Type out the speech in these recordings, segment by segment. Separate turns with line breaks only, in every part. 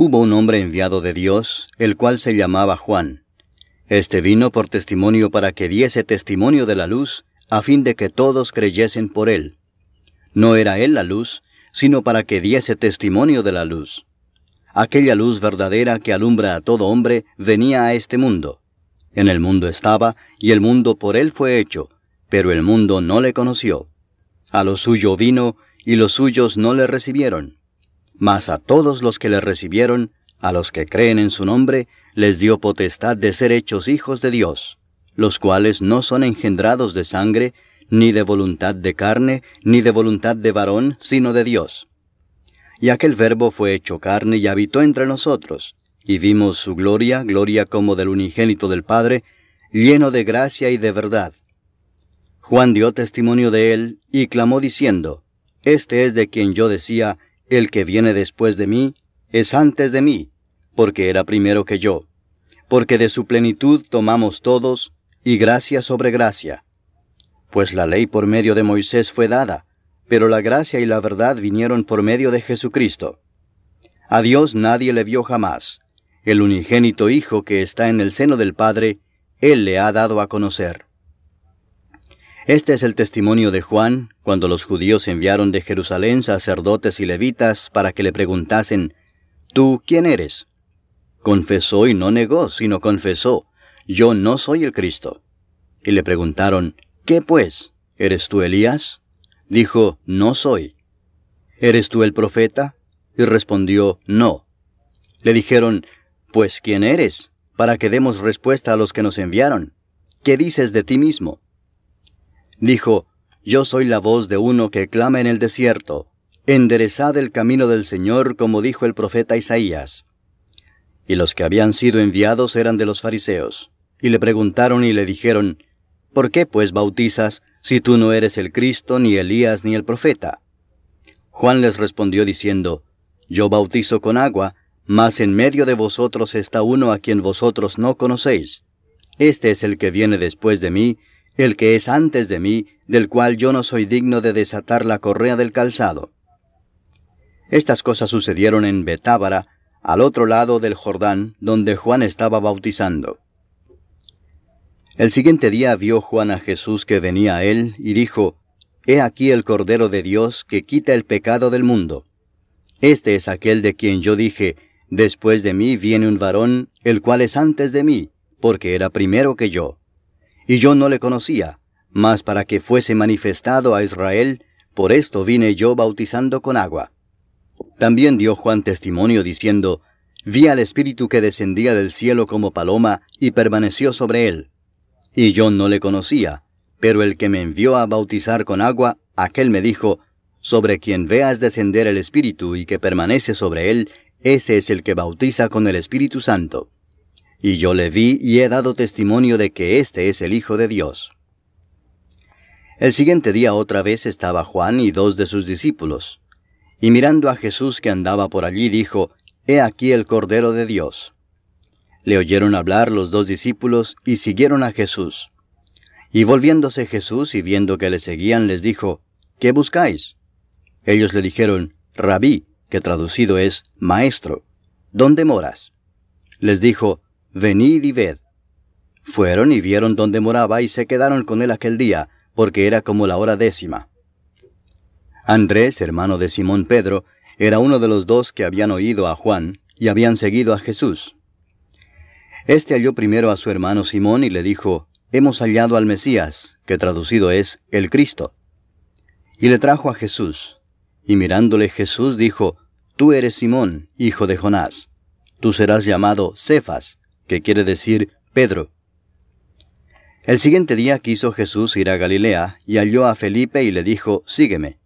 Hubo un hombre enviado de Dios, el cual se llamaba Juan. Este vino por testimonio para que diese testimonio de la luz, a fin de que todos creyesen por él. No era él la luz, sino para que diese testimonio de la luz. Aquella luz verdadera que alumbra a todo hombre venía a este mundo. En el mundo estaba, y el mundo por él fue hecho, pero el mundo no le conoció. A lo suyo vino, y los suyos no le recibieron. Mas a todos los que le recibieron, a los que creen en su nombre, les dio potestad de ser hechos hijos de Dios, los cuales no son engendrados de sangre, ni de voluntad de carne, ni de voluntad de varón, sino de Dios. Y aquel verbo fue hecho carne y habitó entre nosotros, y vimos su gloria, gloria como del unigénito del Padre, lleno de gracia y de verdad. Juan dio testimonio de él, y clamó diciendo, Este es de quien yo decía, el que viene después de mí, es antes de mí, porque era primero que yo porque de su plenitud tomamos todos, y gracia sobre gracia. Pues la ley por medio de Moisés fue dada, pero la gracia y la verdad vinieron por medio de Jesucristo. A Dios nadie le vio jamás. El unigénito Hijo que está en el seno del Padre, Él le ha dado a conocer. Este es el testimonio de Juan, cuando los judíos enviaron de Jerusalén sacerdotes y levitas para que le preguntasen, ¿Tú quién eres? Confesó y no negó, sino confesó, yo no soy el Cristo. Y le preguntaron, ¿qué pues? ¿Eres tú Elías? Dijo, no soy. ¿Eres tú el profeta? Y respondió, no. Le dijeron, pues ¿quién eres? Para que demos respuesta a los que nos enviaron. ¿Qué dices de ti mismo? Dijo, yo soy la voz de uno que clama en el desierto, enderezad el camino del Señor como dijo el profeta Isaías. Y los que habían sido enviados eran de los fariseos. Y le preguntaron y le dijeron, ¿Por qué pues bautizas si tú no eres el Cristo, ni Elías, ni el profeta? Juan les respondió diciendo, Yo bautizo con agua, mas en medio de vosotros está uno a quien vosotros no conocéis. Este es el que viene después de mí, el que es antes de mí, del cual yo no soy digno de desatar la correa del calzado. Estas cosas sucedieron en Betábara, al otro lado del Jordán, donde Juan estaba bautizando. El siguiente día vio Juan a Jesús que venía a él, y dijo, He aquí el Cordero de Dios que quita el pecado del mundo. Este es aquel de quien yo dije, Después de mí viene un varón, el cual es antes de mí, porque era primero que yo. Y yo no le conocía, mas para que fuese manifestado a Israel, por esto vine yo bautizando con agua. También dio Juan testimonio diciendo, Vi al Espíritu que descendía del cielo como paloma y permaneció sobre él. Y yo no le conocía, pero el que me envió a bautizar con agua, aquel me dijo, Sobre quien veas descender el Espíritu y que permanece sobre él, ese es el que bautiza con el Espíritu Santo. Y yo le vi y he dado testimonio de que éste es el Hijo de Dios. El siguiente día otra vez estaba Juan y dos de sus discípulos. Y mirando a Jesús que andaba por allí, dijo, He aquí el Cordero de Dios. Le oyeron hablar los dos discípulos y siguieron a Jesús. Y volviéndose Jesús y viendo que le seguían, les dijo, ¿Qué buscáis? Ellos le dijeron, Rabí, que traducido es Maestro, ¿dónde moras? Les dijo, Venid y ved. Fueron y vieron dónde moraba y se quedaron con él aquel día, porque era como la hora décima. Andrés, hermano de Simón Pedro, era uno de los dos que habían oído a Juan y habían seguido a Jesús. Este halló primero a su hermano Simón y le dijo, Hemos hallado al Mesías, que traducido es el Cristo. Y le trajo a Jesús. Y mirándole Jesús dijo, Tú eres Simón, hijo de Jonás. Tú serás llamado Cefas, que quiere decir Pedro. El siguiente día quiso Jesús ir a Galilea, y halló a Felipe y le dijo, Sígueme.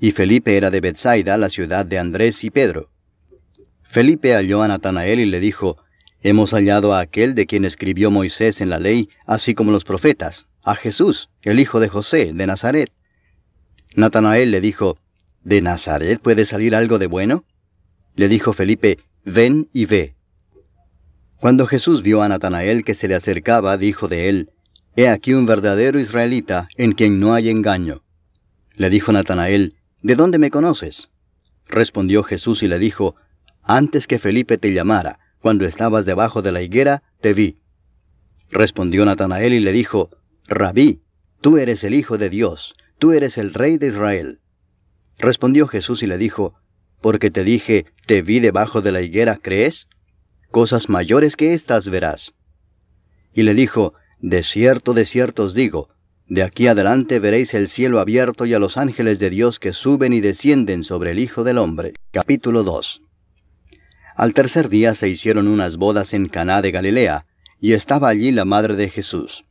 Y Felipe era de Bethsaida, la ciudad de Andrés y Pedro. Felipe halló a Natanael y le dijo, Hemos hallado a aquel de quien escribió Moisés en la ley, así como los profetas, a Jesús, el hijo de José, de Nazaret. Natanael le dijo, ¿De Nazaret puede salir algo de bueno? Le dijo Felipe, Ven y ve. Cuando Jesús vio a Natanael que se le acercaba, dijo de él, He aquí un verdadero israelita en quien no hay engaño. Le dijo Natanael, ¿De dónde me conoces? Respondió Jesús y le dijo, Antes que Felipe te llamara, cuando estabas debajo de la higuera, te vi. Respondió Natanael y le dijo, Rabí, tú eres el Hijo de Dios, tú eres el Rey de Israel. Respondió Jesús y le dijo, Porque te dije, te vi debajo de la higuera, ¿crees? Cosas mayores que éstas verás. Y le dijo, De cierto, de cierto os digo, de aquí adelante veréis el cielo abierto y a los ángeles de Dios que suben y descienden sobre el Hijo del Hombre. Capítulo 2 Al tercer día se hicieron unas bodas en Caná de Galilea, y estaba allí la madre de Jesús.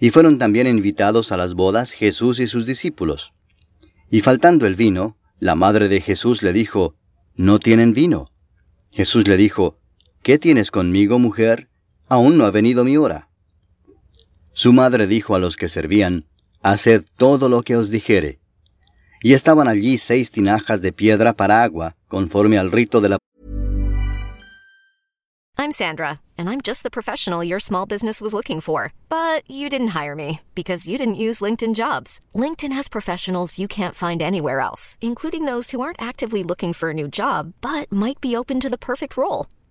Y fueron también invitados a las bodas Jesús y sus discípulos. Y faltando el vino, la madre de Jesús le dijo, No tienen vino. Jesús le dijo, ¿Qué tienes conmigo, mujer? Aún no ha venido mi hora. Su madre dijo a los que servían, Haced todo lo que os dijere. Y estaban allí seis tinajas de piedra para agua, conforme al rito de la
I'm Sandra, and I'm just the professional your small business was looking for. But you didn't hire me because you didn't use LinkedIn jobs. LinkedIn has professionals you can't find anywhere else, including those who aren't actively looking for a new job but might be open to the perfect role,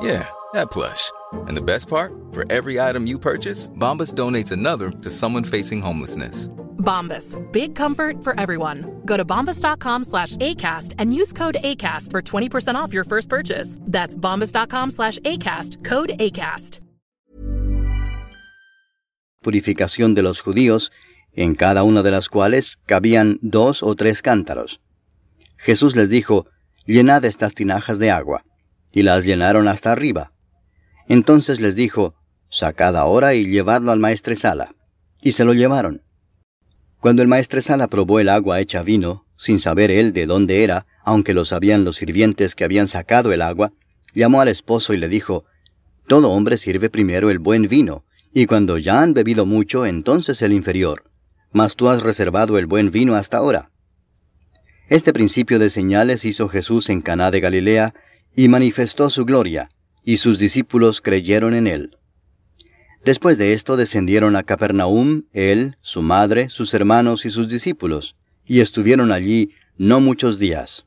Yeah, that plush. And the best part? For every item you purchase, Bombas donates another to someone facing homelessness.
Bombas. Big comfort for everyone. Go to bombas.com slash ACAST and use code ACAST for 20% off your first purchase. That's bombas.com slash ACAST. Code ACAST.
purificación de los judíos, en cada una de las cuales cabían dos o tres cántaros. Jesús les dijo, Llenad estas tinajas de agua, y las llenaron hasta arriba. Entonces les dijo, Sacad ahora y llevadlo al maestresala. Y se lo llevaron. Cuando el maestresala probó el agua hecha vino, sin saber él de dónde era, aunque lo sabían los sirvientes que habían sacado el agua, llamó al esposo y le dijo, Todo hombre sirve primero el buen vino, y cuando ya han bebido mucho, entonces el inferior. Mas tú has reservado el buen vino hasta ahora. Este principio de señales hizo Jesús en Caná de Galilea, y manifestó su gloria, y sus discípulos creyeron en él. Después de esto descendieron a Capernaum, él, su madre, sus hermanos y sus discípulos, y estuvieron allí no muchos días.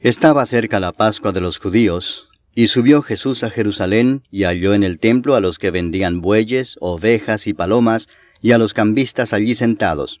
Estaba cerca la Pascua de los judíos, y subió Jesús a Jerusalén, y halló en el templo a los que vendían bueyes, ovejas y palomas, y a los cambistas allí sentados.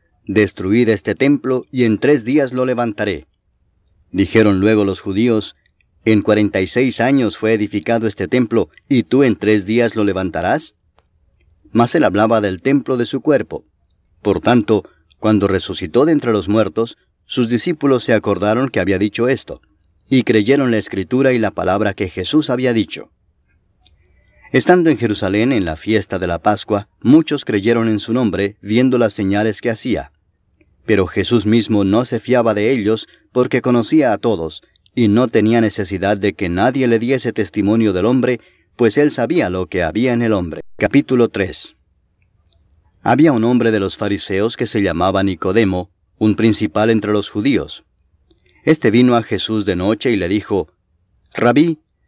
Destruid este templo y en tres días lo levantaré. Dijeron luego los judíos, En cuarenta y seis años fue edificado este templo, ¿y tú en tres días lo levantarás? Mas él hablaba del templo de su cuerpo. Por tanto, cuando resucitó de entre los muertos, sus discípulos se acordaron que había dicho esto, y creyeron la escritura y la palabra que Jesús había dicho. Estando en Jerusalén en la fiesta de la Pascua, muchos creyeron en su nombre, viendo las señales que hacía. Pero Jesús mismo no se fiaba de ellos, porque conocía a todos, y no tenía necesidad de que nadie le diese testimonio del hombre, pues él sabía lo que había en el hombre. Capítulo 3 Había un hombre de los fariseos que se llamaba Nicodemo, un principal entre los judíos. Este vino a Jesús de noche y le dijo, Rabí,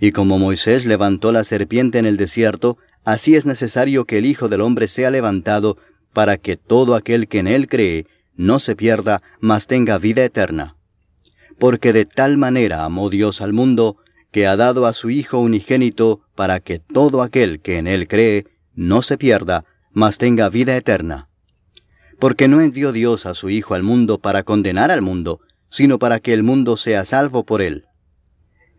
Y como Moisés levantó la serpiente en el desierto, así es necesario que el Hijo del Hombre sea levantado, para que todo aquel que en él cree no se pierda, mas tenga vida eterna. Porque de tal manera amó Dios al mundo, que ha dado a su Hijo unigénito, para que todo aquel que en él cree no se pierda, mas tenga vida eterna. Porque no envió Dios a su Hijo al mundo para condenar al mundo, sino para que el mundo sea salvo por él.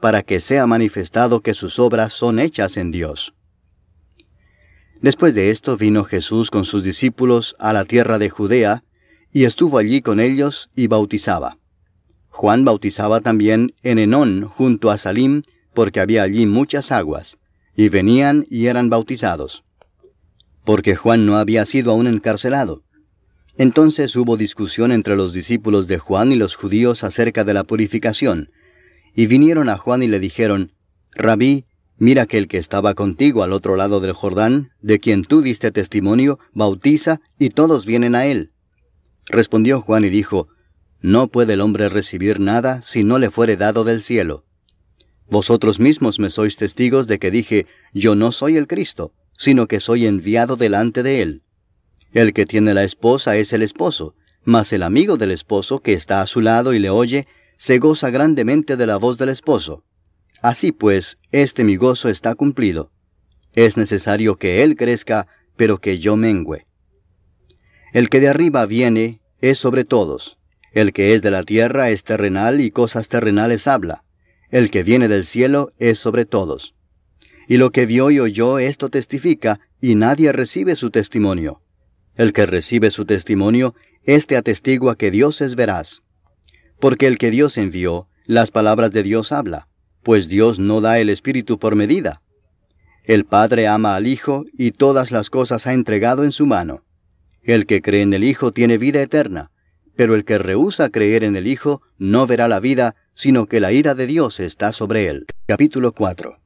para que sea manifestado que sus obras son hechas en Dios. Después de esto vino Jesús con sus discípulos a la tierra de Judea, y estuvo allí con ellos y bautizaba. Juan bautizaba también en Enón junto a Salim, porque había allí muchas aguas, y venían y eran bautizados. Porque Juan no había sido aún encarcelado. Entonces hubo discusión entre los discípulos de Juan y los judíos acerca de la purificación, y vinieron a Juan y le dijeron, Rabí, mira que el que estaba contigo al otro lado del Jordán, de quien tú diste testimonio, bautiza, y todos vienen a él. Respondió Juan y dijo, No puede el hombre recibir nada si no le fuere dado del cielo. Vosotros mismos me sois testigos de que dije, Yo no soy el Cristo, sino que soy enviado delante de él. El que tiene la esposa es el esposo, mas el amigo del esposo que está a su lado y le oye, se goza grandemente de la voz del esposo. Así pues, este mi gozo está cumplido. Es necesario que él crezca, pero que yo mengüe. El que de arriba viene es sobre todos. El que es de la tierra es terrenal y cosas terrenales habla. El que viene del cielo es sobre todos. Y lo que vio y oyó esto testifica, y nadie recibe su testimonio. El que recibe su testimonio, éste atestigua que Dios es veraz. Porque el que Dios envió, las palabras de Dios habla, pues Dios no da el Espíritu por medida. El Padre ama al Hijo y todas las cosas ha entregado en su mano. El que cree en el Hijo tiene vida eterna, pero el que rehúsa creer en el Hijo no verá la vida, sino que la ira de Dios está sobre él. Capítulo 4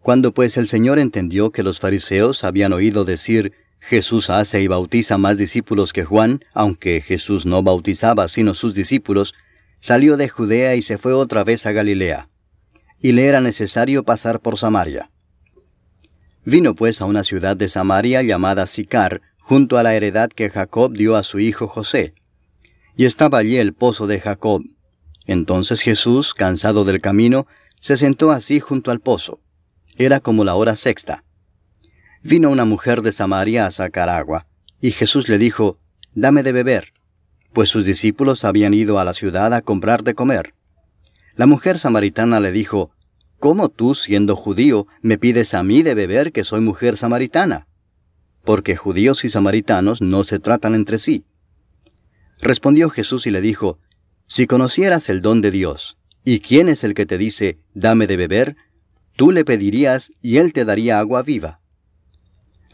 Cuando pues el Señor entendió que los fariseos habían oído decir, Jesús hace y bautiza más discípulos que Juan, aunque Jesús no bautizaba sino sus discípulos, salió de Judea y se fue otra vez a Galilea. Y le era necesario pasar por Samaria. Vino pues a una ciudad de Samaria llamada Sicar, junto a la heredad que Jacob dio a su hijo José. Y estaba allí el pozo de Jacob. Entonces Jesús, cansado del camino, se sentó así junto al pozo. Era como la hora sexta. Vino una mujer de Samaria a sacar agua, y Jesús le dijo, Dame de beber, pues sus discípulos habían ido a la ciudad a comprar de comer. La mujer samaritana le dijo, ¿Cómo tú, siendo judío, me pides a mí de beber que soy mujer samaritana? Porque judíos y samaritanos no se tratan entre sí. Respondió Jesús y le dijo, Si conocieras el don de Dios, y quién es el que te dice, dame de beber, tú le pedirías y él te daría agua viva.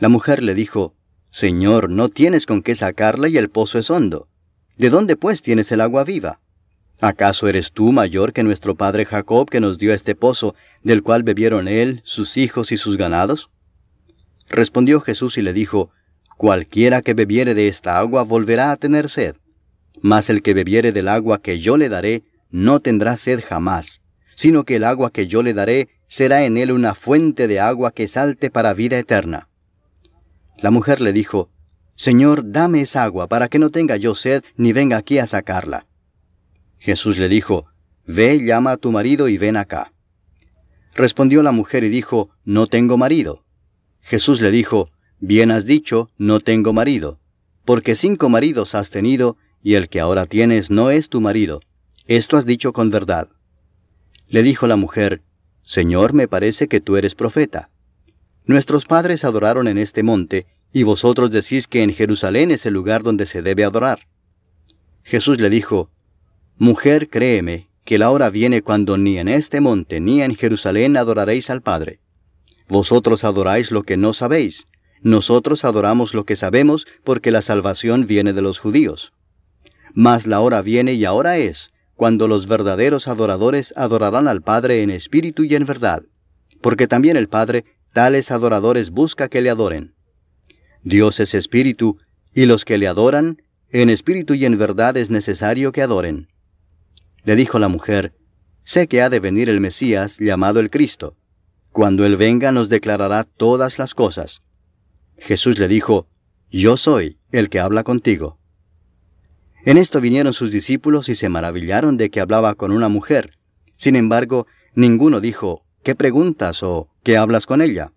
La mujer le dijo, Señor, no tienes con qué sacarla y el pozo es hondo. ¿De dónde pues tienes el agua viva? ¿Acaso eres tú mayor que nuestro padre Jacob que nos dio este pozo, del cual bebieron él, sus hijos y sus ganados? Respondió Jesús y le dijo, Cualquiera que bebiere de esta agua volverá a tener sed, mas el que bebiere del agua que yo le daré no tendrá sed jamás, sino que el agua que yo le daré será en él una fuente de agua que salte para vida eterna. La mujer le dijo, Señor, dame esa agua para que no tenga yo sed ni venga aquí a sacarla. Jesús le dijo, Ve, llama a tu marido y ven acá. Respondió la mujer y dijo, No tengo marido. Jesús le dijo, Bien has dicho, no tengo marido, porque cinco maridos has tenido, y el que ahora tienes no es tu marido. Esto has dicho con verdad. Le dijo la mujer, Señor, me parece que tú eres profeta. Nuestros padres adoraron en este monte, y vosotros decís que en Jerusalén es el lugar donde se debe adorar. Jesús le dijo, Mujer, créeme, que la hora viene cuando ni en este monte ni en Jerusalén adoraréis al Padre. Vosotros adoráis lo que no sabéis, nosotros adoramos lo que sabemos porque la salvación viene de los judíos. Mas la hora viene y ahora es, cuando los verdaderos adoradores adorarán al Padre en espíritu y en verdad, porque también el Padre tales adoradores busca que le adoren. Dios es espíritu, y los que le adoran, en espíritu y en verdad es necesario que adoren. Le dijo la mujer, Sé que ha de venir el Mesías, llamado el Cristo. Cuando Él venga nos declarará todas las cosas. Jesús le dijo, Yo soy el que habla contigo. En esto vinieron sus discípulos y se maravillaron de que hablaba con una mujer. Sin embargo, ninguno dijo, ¿qué preguntas o qué hablas con ella?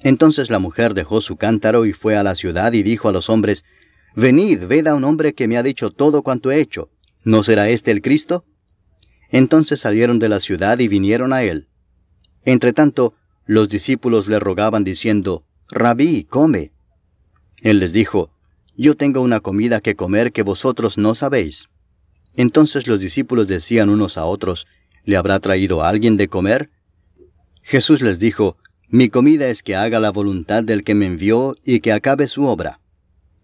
Entonces la mujer dejó su cántaro y fue a la ciudad y dijo a los hombres, Venid, ved a un hombre que me ha dicho todo cuanto he hecho. ¿No será este el Cristo? Entonces salieron de la ciudad y vinieron a él. Entretanto, los discípulos le rogaban diciendo, Rabí, come. Él les dijo, Yo tengo una comida que comer que vosotros no sabéis. Entonces los discípulos decían unos a otros, ¿Le habrá traído alguien de comer? Jesús les dijo, Mi comida es que haga la voluntad del que me envió y que acabe su obra.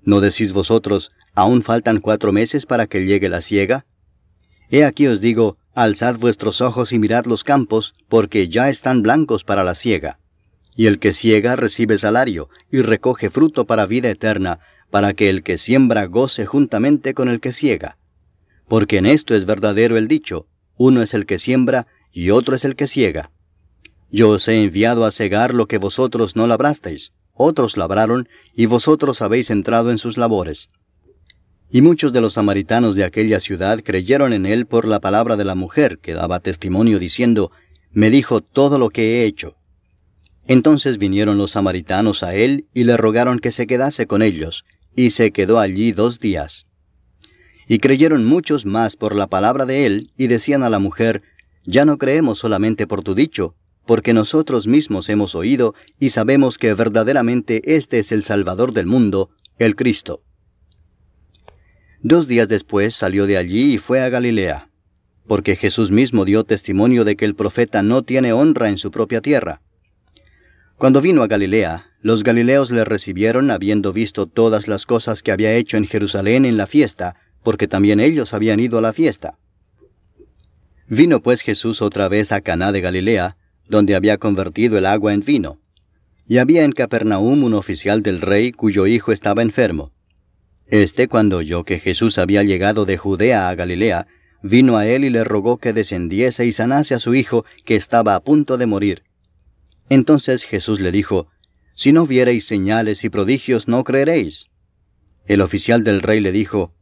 ¿No decís vosotros, ¿Aún faltan cuatro meses para que llegue la siega? He aquí os digo, alzad vuestros ojos y mirad los campos, porque ya están blancos para la siega. Y el que siega recibe salario, y recoge fruto para vida eterna, para que el que siembra goce juntamente con el que siega. Porque en esto es verdadero el dicho, uno es el que siembra, y otro es el que siega. Yo os he enviado a cegar lo que vosotros no labrasteis, otros labraron, y vosotros habéis entrado en sus labores. Y muchos de los samaritanos de aquella ciudad creyeron en él por la palabra de la mujer, que daba testimonio diciendo, Me dijo todo lo que he hecho. Entonces vinieron los samaritanos a él y le rogaron que se quedase con ellos, y se quedó allí dos días. Y creyeron muchos más por la palabra de él, y decían a la mujer, Ya no creemos solamente por tu dicho, porque nosotros mismos hemos oído y sabemos que verdaderamente este es el Salvador del mundo, el Cristo. Dos días después salió de allí y fue a Galilea, porque Jesús mismo dio testimonio de que el profeta no tiene honra en su propia tierra. Cuando vino a Galilea, los galileos le recibieron habiendo visto todas las cosas que había hecho en Jerusalén en la fiesta, porque también ellos habían ido a la fiesta. Vino pues Jesús otra vez a Caná de Galilea, donde había convertido el agua en vino. Y había en Capernaum un oficial del rey cuyo hijo estaba enfermo. Este, cuando oyó que Jesús había llegado de Judea a Galilea, vino a él y le rogó que descendiese y sanase a su hijo, que estaba a punto de morir. Entonces Jesús le dijo, Si no viereis señales y prodigios, no creeréis. El oficial del rey le dijo,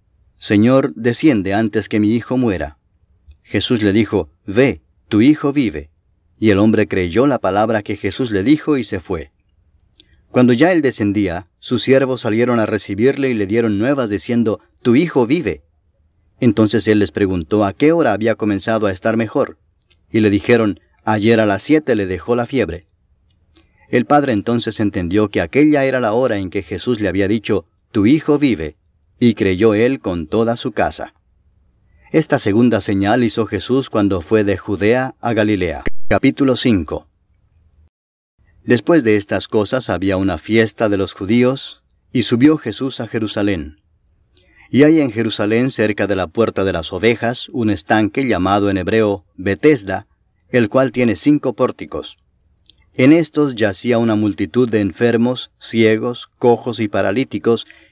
Señor, desciende antes que mi hijo muera. Jesús le dijo, Ve, tu hijo vive. Y el hombre creyó la palabra que Jesús le dijo y se fue. Cuando ya él descendía, sus siervos salieron a recibirle y le dieron nuevas diciendo, Tu hijo vive. Entonces él les preguntó a qué hora había comenzado a estar mejor. Y le dijeron, Ayer a las siete le dejó la fiebre. El padre entonces entendió que aquella era la hora en que Jesús le había dicho, Tu hijo vive, y creyó él con toda su casa. Esta segunda señal hizo Jesús cuando fue de Judea a Galilea. Capítulo 5 Después de estas cosas había una fiesta de los judíos, y subió Jesús a Jerusalén. Y hay en Jerusalén, cerca de la puerta de las ovejas, un estanque llamado en hebreo Betesda, el cual tiene cinco pórticos. En estos yacía una multitud de enfermos, ciegos, cojos y paralíticos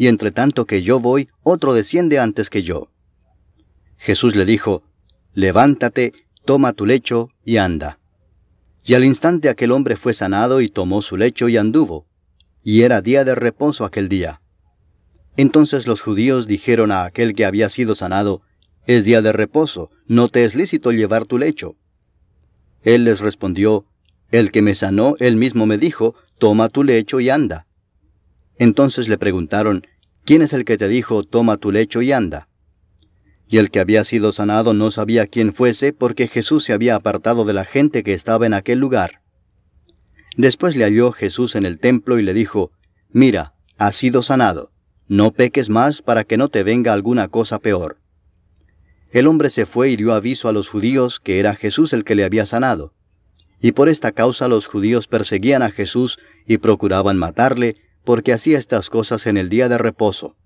y entre tanto que yo voy, otro desciende antes que yo. Jesús le dijo, Levántate, toma tu lecho y anda. Y al instante aquel hombre fue sanado y tomó su lecho y anduvo, y era día de reposo aquel día. Entonces los judíos dijeron a aquel que había sido sanado, Es día de reposo, no te es lícito llevar tu lecho. Él les respondió, El que me sanó, él mismo me dijo, Toma tu lecho y anda. Entonces le preguntaron, ¿quién es el que te dijo, Toma tu lecho y anda? Y el que había sido sanado no sabía quién fuese porque Jesús se había apartado de la gente que estaba en aquel lugar. Después le halló Jesús en el templo y le dijo, Mira, has sido sanado, no peques más para que no te venga alguna cosa peor. El hombre se fue y dio aviso a los judíos que era Jesús el que le había sanado. Y por esta causa los judíos perseguían a Jesús y procuraban matarle, porque hacía estas cosas en el día de reposo.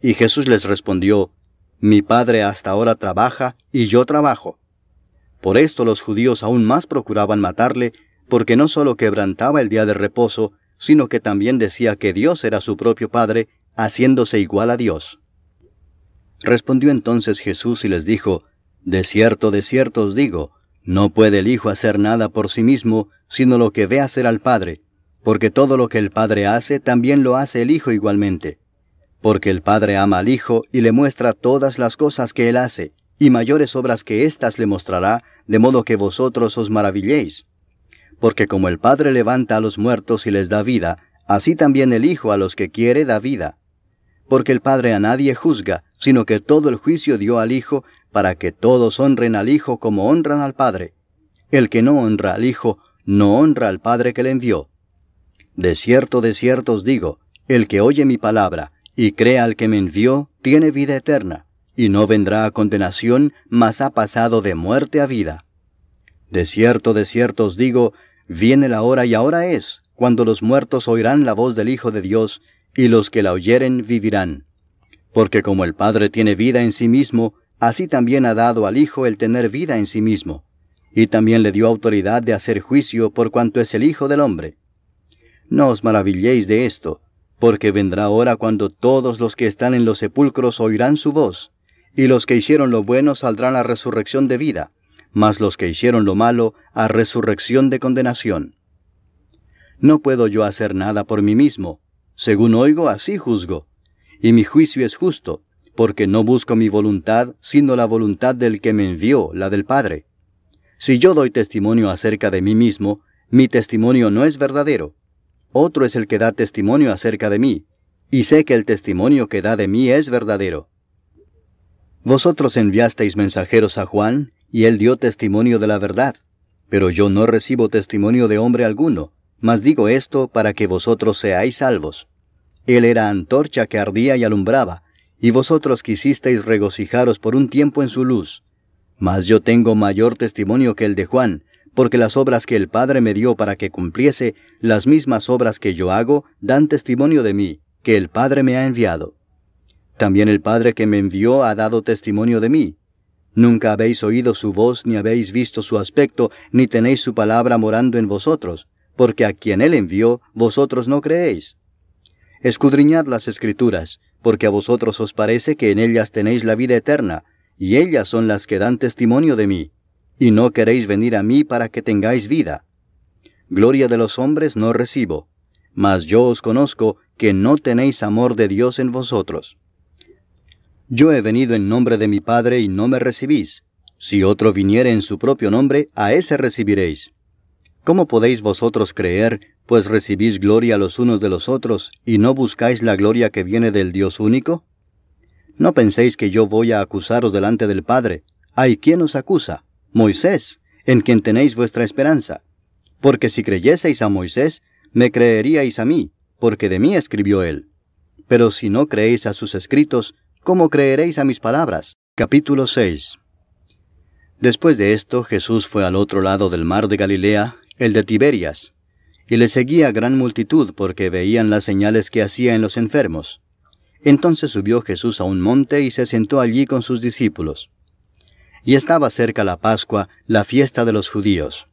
Y Jesús les respondió, mi padre hasta ahora trabaja y yo trabajo. Por esto los judíos aún más procuraban matarle, porque no solo quebrantaba el día de reposo, sino que también decía que Dios era su propio Padre, haciéndose igual a Dios. Respondió entonces Jesús y les dijo, De cierto, de cierto os digo, no puede el Hijo hacer nada por sí mismo, sino lo que ve hacer al Padre, porque todo lo que el Padre hace, también lo hace el Hijo igualmente porque el Padre ama al Hijo y le muestra todas las cosas que Él hace, y mayores obras que éstas le mostrará, de modo que vosotros os maravilléis. Porque como el Padre levanta a los muertos y les da vida, así también el Hijo a los que quiere da vida. Porque el Padre a nadie juzga, sino que todo el juicio dio al Hijo, para que todos honren al Hijo como honran al Padre. El que no honra al Hijo, no honra al Padre que le envió. De cierto, de cierto os digo, el que oye mi palabra, y crea al que me envió, tiene vida eterna, y no vendrá a condenación, mas ha pasado de muerte a vida. De cierto, de cierto os digo, viene la hora y ahora es, cuando los muertos oirán la voz del Hijo de Dios, y los que la oyeren vivirán. Porque como el Padre tiene vida en sí mismo, así también ha dado al Hijo el tener vida en sí mismo, y también le dio autoridad de hacer juicio por cuanto es el Hijo del hombre. No os maravilléis de esto, porque vendrá hora cuando todos los que están en los sepulcros oirán su voz, y los que hicieron lo bueno saldrán a resurrección de vida, mas los que hicieron lo malo a resurrección de condenación. No puedo yo hacer nada por mí mismo, según oigo así juzgo, y mi juicio es justo, porque no busco mi voluntad, sino la voluntad del que me envió, la del Padre. Si yo doy testimonio acerca de mí mismo, mi testimonio no es verdadero, otro es el que da testimonio acerca de mí, y sé que el testimonio que da de mí es verdadero. Vosotros enviasteis mensajeros a Juan, y él dio testimonio de la verdad, pero yo no recibo testimonio de hombre alguno, mas digo esto para que vosotros seáis salvos. Él era antorcha que ardía y alumbraba, y vosotros quisisteis regocijaros por un tiempo en su luz. Mas yo tengo mayor testimonio que el de Juan, porque las obras que el Padre me dio para que cumpliese, las mismas obras que yo hago, dan testimonio de mí, que el Padre me ha enviado. También el Padre que me envió ha dado testimonio de mí. Nunca habéis oído su voz, ni habéis visto su aspecto, ni tenéis su palabra morando en vosotros, porque a quien él envió, vosotros no creéis. Escudriñad las escrituras, porque a vosotros os parece que en ellas tenéis la vida eterna, y ellas son las que dan testimonio de mí, y no queréis venir a mí para que tengáis vida. Gloria de los hombres no recibo, mas yo os conozco que no tenéis amor de Dios en vosotros. Yo he venido en nombre de mi Padre y no me recibís. Si otro viniere en su propio nombre, a ese recibiréis. ¿Cómo podéis vosotros creer, pues recibís gloria los unos de los otros, y no buscáis la gloria que viene del Dios único? No penséis que yo voy a acusaros delante del Padre. ¿Hay quien os acusa? Moisés, en quien tenéis vuestra esperanza. Porque si creyeseis a Moisés, me creeríais a mí, porque de mí escribió él. Pero si no creéis a sus escritos, ¿cómo creeréis a mis palabras? Capítulo 6 Después de esto, Jesús fue al otro lado del mar de Galilea, el de Tiberias, y le seguía gran multitud porque veían las señales que hacía en los enfermos. Entonces subió Jesús a un monte y se sentó allí con sus discípulos. Y estaba cerca la Pascua, la fiesta de los judíos.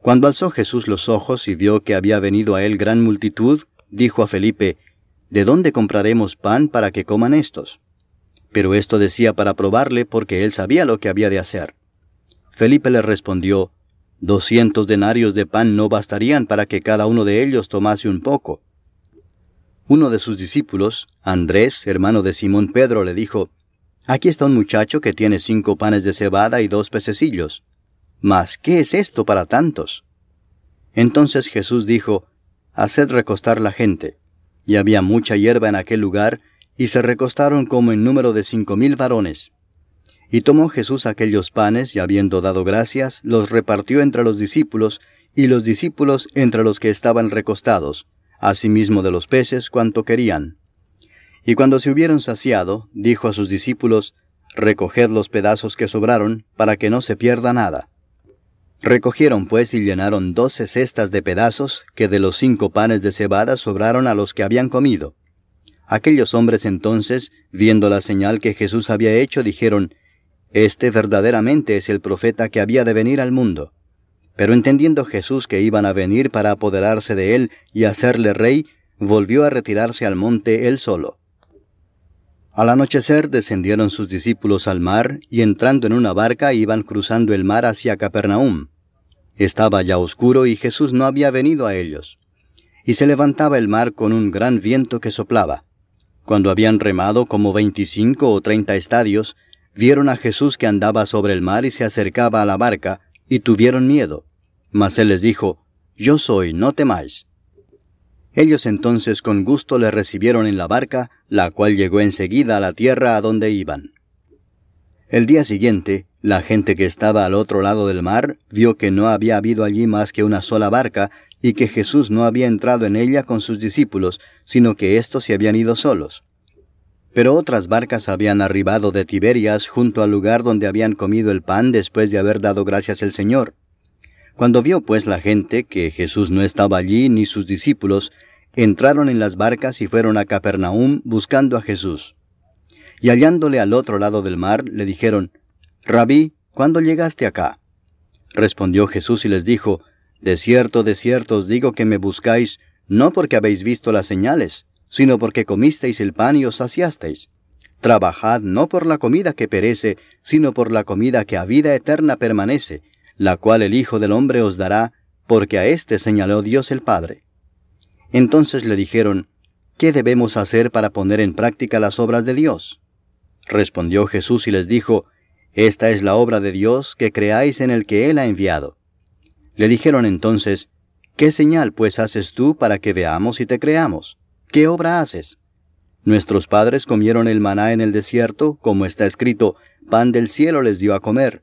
Cuando alzó Jesús los ojos y vio que había venido a él gran multitud, dijo a Felipe, ¿De dónde compraremos pan para que coman estos? Pero esto decía para probarle porque él sabía lo que había de hacer. Felipe le respondió, Doscientos denarios de pan no bastarían para que cada uno de ellos tomase un poco. Uno de sus discípulos, Andrés, hermano de Simón Pedro, le dijo, Aquí está un muchacho que tiene cinco panes de cebada y dos pececillos. Mas, ¿qué es esto para tantos? Entonces Jesús dijo, Haced recostar la gente. Y había mucha hierba en aquel lugar, y se recostaron como en número de cinco mil varones. Y tomó Jesús aquellos panes, y habiendo dado gracias, los repartió entre los discípulos, y los discípulos entre los que estaban recostados, asimismo de los peces cuanto querían. Y cuando se hubieron saciado, dijo a sus discípulos, Recoged los pedazos que sobraron, para que no se pierda nada. Recogieron pues y llenaron doce cestas de pedazos, que de los cinco panes de cebada sobraron a los que habían comido. Aquellos hombres entonces, viendo la señal que Jesús había hecho, dijeron, Este verdaderamente es el profeta que había de venir al mundo. Pero entendiendo Jesús que iban a venir para apoderarse de él y hacerle rey, volvió a retirarse al monte él solo. Al anochecer descendieron sus discípulos al mar, y entrando en una barca iban cruzando el mar hacia Capernaum. Estaba ya oscuro y Jesús no había venido a ellos. Y se levantaba el mar con un gran viento que soplaba. Cuando habían remado como veinticinco o treinta estadios, vieron a Jesús que andaba sobre el mar y se acercaba a la barca, y tuvieron miedo. Mas él les dijo, Yo soy, no temáis. Ellos entonces con gusto le recibieron en la barca, la cual llegó enseguida a la tierra a donde iban. El día siguiente, la gente que estaba al otro lado del mar vio que no había habido allí más que una sola barca, y que Jesús no había entrado en ella con sus discípulos, sino que éstos se habían ido solos. Pero otras barcas habían arribado de Tiberias junto al lugar donde habían comido el pan después de haber dado gracias al Señor. Cuando vio pues la gente que Jesús no estaba allí ni sus discípulos, entraron en las barcas y fueron a Capernaum buscando a Jesús. Y hallándole al otro lado del mar, le dijeron, Rabí, ¿cuándo llegaste acá? Respondió Jesús y les dijo, de cierto, de cierto os digo que me buscáis, no porque habéis visto las señales, sino porque comisteis el pan y os saciasteis. Trabajad no por la comida que perece, sino por la comida que a vida eterna permanece, la cual el Hijo del Hombre os dará, porque a éste señaló Dios el Padre. Entonces le dijeron, ¿qué debemos hacer para poner en práctica las obras de Dios? Respondió Jesús y les dijo, Esta es la obra de Dios, que creáis en el que Él ha enviado. Le dijeron entonces, ¿Qué señal pues haces tú para que veamos y te creamos? ¿Qué obra haces? Nuestros padres comieron el maná en el desierto, como está escrito, pan del cielo les dio a comer.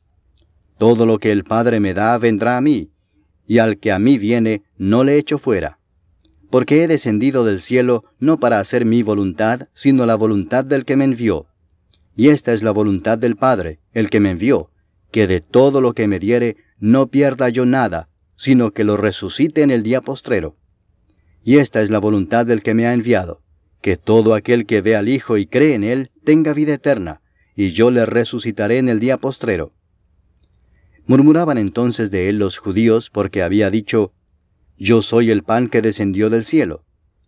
Todo lo que el Padre me da vendrá a mí, y al que a mí viene no le echo fuera. Porque he descendido del cielo no para hacer mi voluntad, sino la voluntad del que me envió. Y esta es la voluntad del Padre, el que me envió, que de todo lo que me diere no pierda yo nada, sino que lo resucite en el día postrero. Y esta es la voluntad del que me ha enviado, que todo aquel que ve al Hijo y cree en él tenga vida eterna, y yo le resucitaré en el día postrero. Murmuraban entonces de él los judíos porque había dicho, Yo soy el pan que descendió del cielo.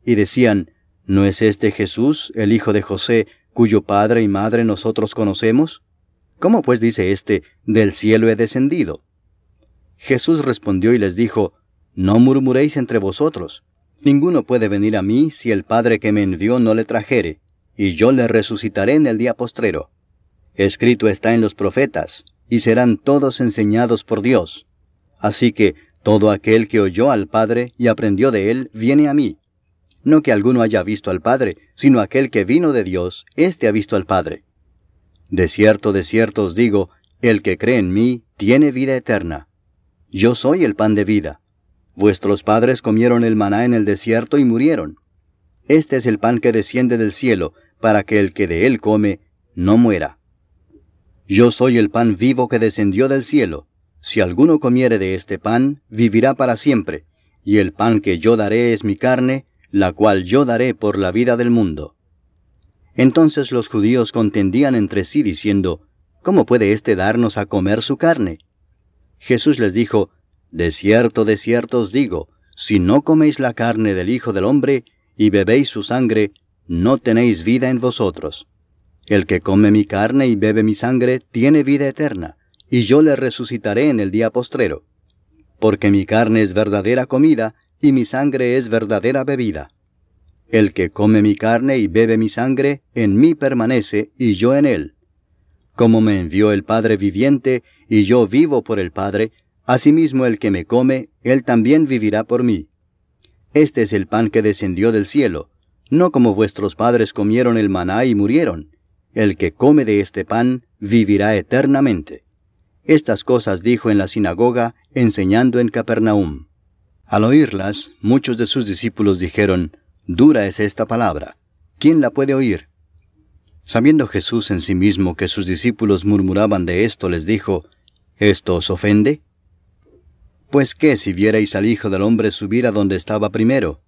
Y decían, ¿no es este Jesús, el hijo de José, cuyo padre y madre nosotros conocemos? ¿Cómo pues dice éste, del cielo he descendido? Jesús respondió y les dijo, No murmuréis entre vosotros. Ninguno puede venir a mí si el Padre que me envió no le trajere, y yo le resucitaré en el día postrero. Escrito está en los profetas, y serán todos enseñados por Dios. Así que todo aquel que oyó al Padre y aprendió de él, viene a mí. No que alguno haya visto al Padre, sino aquel que vino de Dios, éste ha visto al Padre. De cierto, de cierto os digo, el que cree en mí tiene vida eterna. Yo soy el pan de vida. Vuestros padres comieron el maná en el desierto y murieron. Este es el pan que desciende del cielo, para que el que de él come no muera. Yo soy el pan vivo que descendió del cielo. Si alguno comiere de este pan, vivirá para siempre, y el pan que yo daré es mi carne, la cual yo daré por la vida del mundo. Entonces los judíos contendían entre sí diciendo, ¿Cómo puede éste darnos a comer su carne? Jesús les dijo, de cierto, de cierto os digo, si no coméis la carne del Hijo del Hombre y bebéis su sangre, no tenéis vida en vosotros. El que come mi carne y bebe mi sangre tiene vida eterna, y yo le resucitaré en el día postrero. Porque mi carne es verdadera comida, y mi sangre es verdadera bebida. El que come mi carne y bebe mi sangre, en mí permanece, y yo en él. Como me envió el Padre viviente, y yo vivo por el Padre, Asimismo el que me come, él también vivirá por mí. Este es el pan que descendió del cielo, no como vuestros padres comieron el maná y murieron. El que come de este pan vivirá eternamente. Estas cosas dijo en la sinagoga, enseñando en Capernaum. Al oírlas, muchos de sus discípulos dijeron, Dura es esta palabra. ¿Quién la puede oír? Sabiendo Jesús en sí mismo que sus discípulos murmuraban de esto, les dijo, ¿Esto os ofende? Pues qué si vierais al Hijo del Hombre subir a donde estaba primero.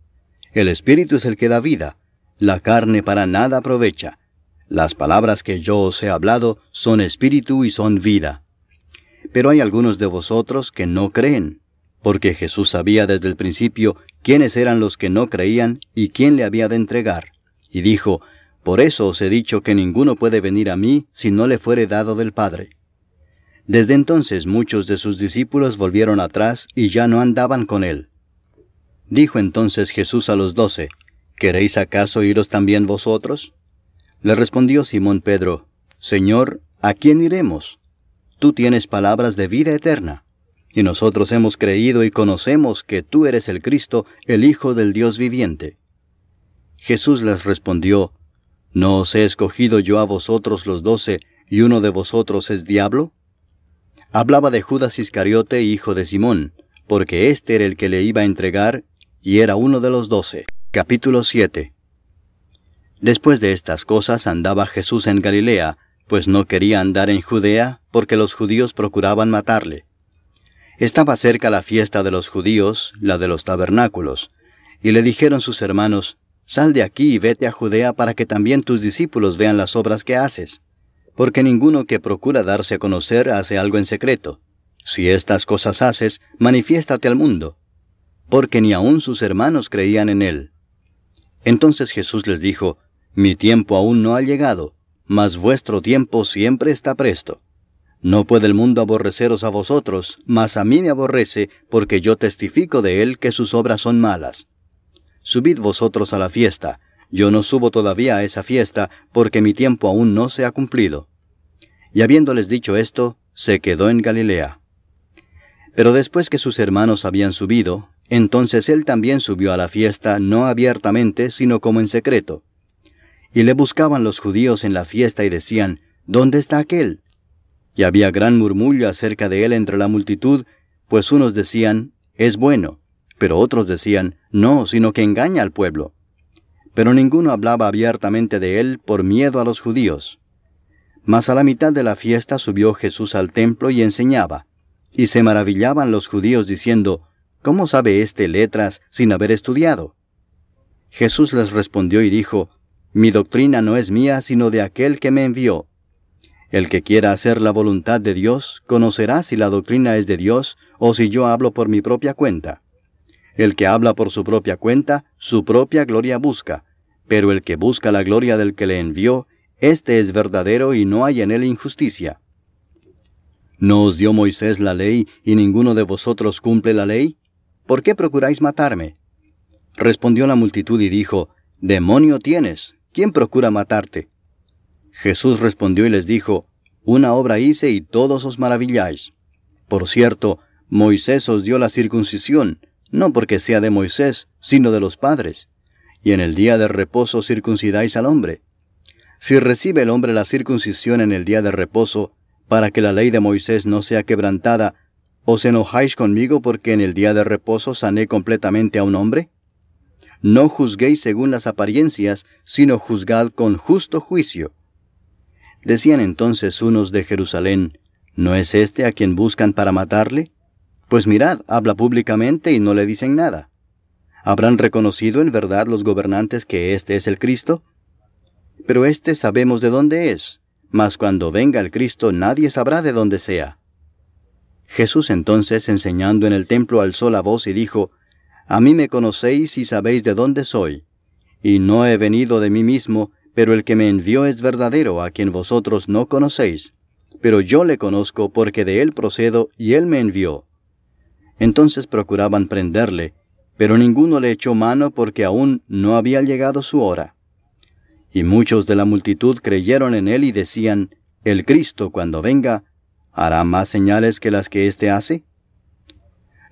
El Espíritu es el que da vida, la carne para nada aprovecha. Las palabras que yo os he hablado son espíritu y son vida. Pero hay algunos de vosotros que no creen, porque Jesús sabía desde el principio quiénes eran los que no creían y quién le había de entregar. Y dijo, Por eso os he dicho que ninguno puede venir a mí si no le fuere dado del Padre. Desde entonces muchos de sus discípulos volvieron atrás y ya no andaban con él. Dijo entonces Jesús a los doce, ¿Queréis acaso iros también vosotros? Le respondió Simón Pedro, Señor, ¿a quién iremos? Tú tienes palabras de vida eterna, y nosotros hemos creído y conocemos que tú eres el Cristo, el Hijo del Dios viviente. Jesús les respondió, ¿No os he escogido yo a vosotros los doce, y uno de vosotros es diablo? Hablaba de Judas Iscariote, hijo de Simón, porque éste era el que le iba a entregar, y era uno de los doce. Capítulo 7 Después de estas cosas andaba Jesús en Galilea, pues no quería andar en Judea, porque los judíos procuraban matarle. Estaba cerca la fiesta de los judíos, la de los tabernáculos, y le dijeron sus hermanos, Sal de aquí y vete a Judea para que también tus discípulos vean las obras que haces porque ninguno que procura darse a conocer hace algo en secreto. Si estas cosas haces, manifiéstate al mundo, porque ni aun sus hermanos creían en él. Entonces Jesús les dijo, Mi tiempo aún no ha llegado, mas vuestro tiempo siempre está presto. No puede el mundo aborreceros a vosotros, mas a mí me aborrece, porque yo testifico de él que sus obras son malas. Subid vosotros a la fiesta, yo no subo todavía a esa fiesta, porque mi tiempo aún no se ha cumplido. Y habiéndoles dicho esto, se quedó en Galilea. Pero después que sus hermanos habían subido, entonces él también subió a la fiesta no abiertamente, sino como en secreto. Y le buscaban los judíos en la fiesta y decían, ¿Dónde está aquel? Y había gran murmullo acerca de él entre la multitud, pues unos decían, es bueno, pero otros decían, no, sino que engaña al pueblo. Pero ninguno hablaba abiertamente de él por miedo a los judíos. Mas a la mitad de la fiesta subió Jesús al templo y enseñaba. Y se maravillaban los judíos diciendo, ¿Cómo sabe éste letras sin haber estudiado? Jesús les respondió y dijo, Mi doctrina no es mía, sino de aquel que me envió. El que quiera hacer la voluntad de Dios, conocerá si la doctrina es de Dios o si yo hablo por mi propia cuenta. El que habla por su propia cuenta, su propia gloria busca, pero el que busca la gloria del que le envió, éste es verdadero y no hay en él injusticia. ¿No os dio Moisés la ley y ninguno de vosotros cumple la ley? ¿Por qué procuráis matarme? Respondió la multitud y dijo, Demonio tienes, ¿quién procura matarte? Jesús respondió y les dijo, Una obra hice y todos os maravilláis. Por cierto, Moisés os dio la circuncisión, no porque sea de Moisés, sino de los padres. Y en el día de reposo circuncidáis al hombre. Si recibe el hombre la circuncisión en el día de reposo, para que la ley de Moisés no sea quebrantada, ¿os enojáis conmigo porque en el día de reposo sané completamente a un hombre? No juzguéis según las apariencias, sino juzgad con justo juicio. Decían entonces unos de Jerusalén, ¿no es este a quien buscan para matarle? Pues mirad, habla públicamente y no le dicen nada. ¿Habrán reconocido en verdad los gobernantes que este es el Cristo? Pero este sabemos de dónde es, mas cuando venga el Cristo nadie sabrá de dónde sea. Jesús entonces, enseñando en el templo, alzó la voz y dijo, A mí me conocéis y sabéis de dónde soy. Y no he venido de mí mismo, pero el que me envió es verdadero, a quien vosotros no conocéis. Pero yo le conozco porque de él procedo y él me envió. Entonces procuraban prenderle, pero ninguno le echó mano porque aún no había llegado su hora. Y muchos de la multitud creyeron en él y decían, El Cristo, cuando venga, ¿hará más señales que las que éste hace?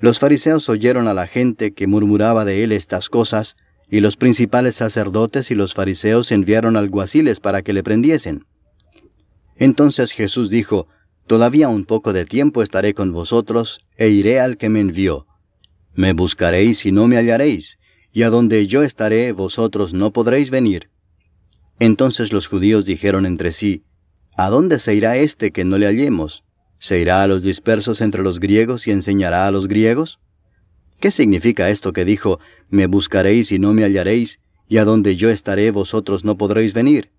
Los fariseos oyeron a la gente que murmuraba de él estas cosas, y los principales sacerdotes y los fariseos enviaron alguaciles para que le prendiesen. Entonces Jesús dijo, Todavía un poco de tiempo estaré con vosotros, e iré al que me envió. Me buscaréis y no me hallaréis, y a donde yo estaré vosotros no podréis venir. Entonces los judíos dijeron entre sí, ¿A dónde se irá éste que no le hallemos? ¿Se irá a los dispersos entre los griegos y enseñará a los griegos? ¿Qué significa esto que dijo, me buscaréis y no me hallaréis, y a donde yo estaré vosotros no podréis venir?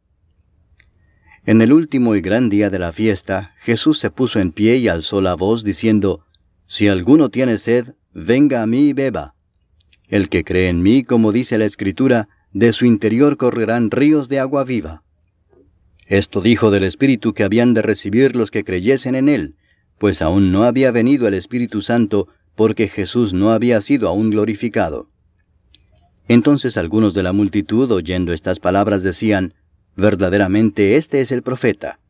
En el último y gran día de la fiesta, Jesús se puso en pie y alzó la voz diciendo, Si alguno tiene sed, venga a mí y beba. El que cree en mí, como dice la Escritura, de su interior correrán ríos de agua viva. Esto dijo del Espíritu que habían de recibir los que creyesen en Él, pues aún no había venido el Espíritu Santo, porque Jesús no había sido aún glorificado. Entonces algunos de la multitud, oyendo estas palabras, decían, Verdaderamente este es el profeta.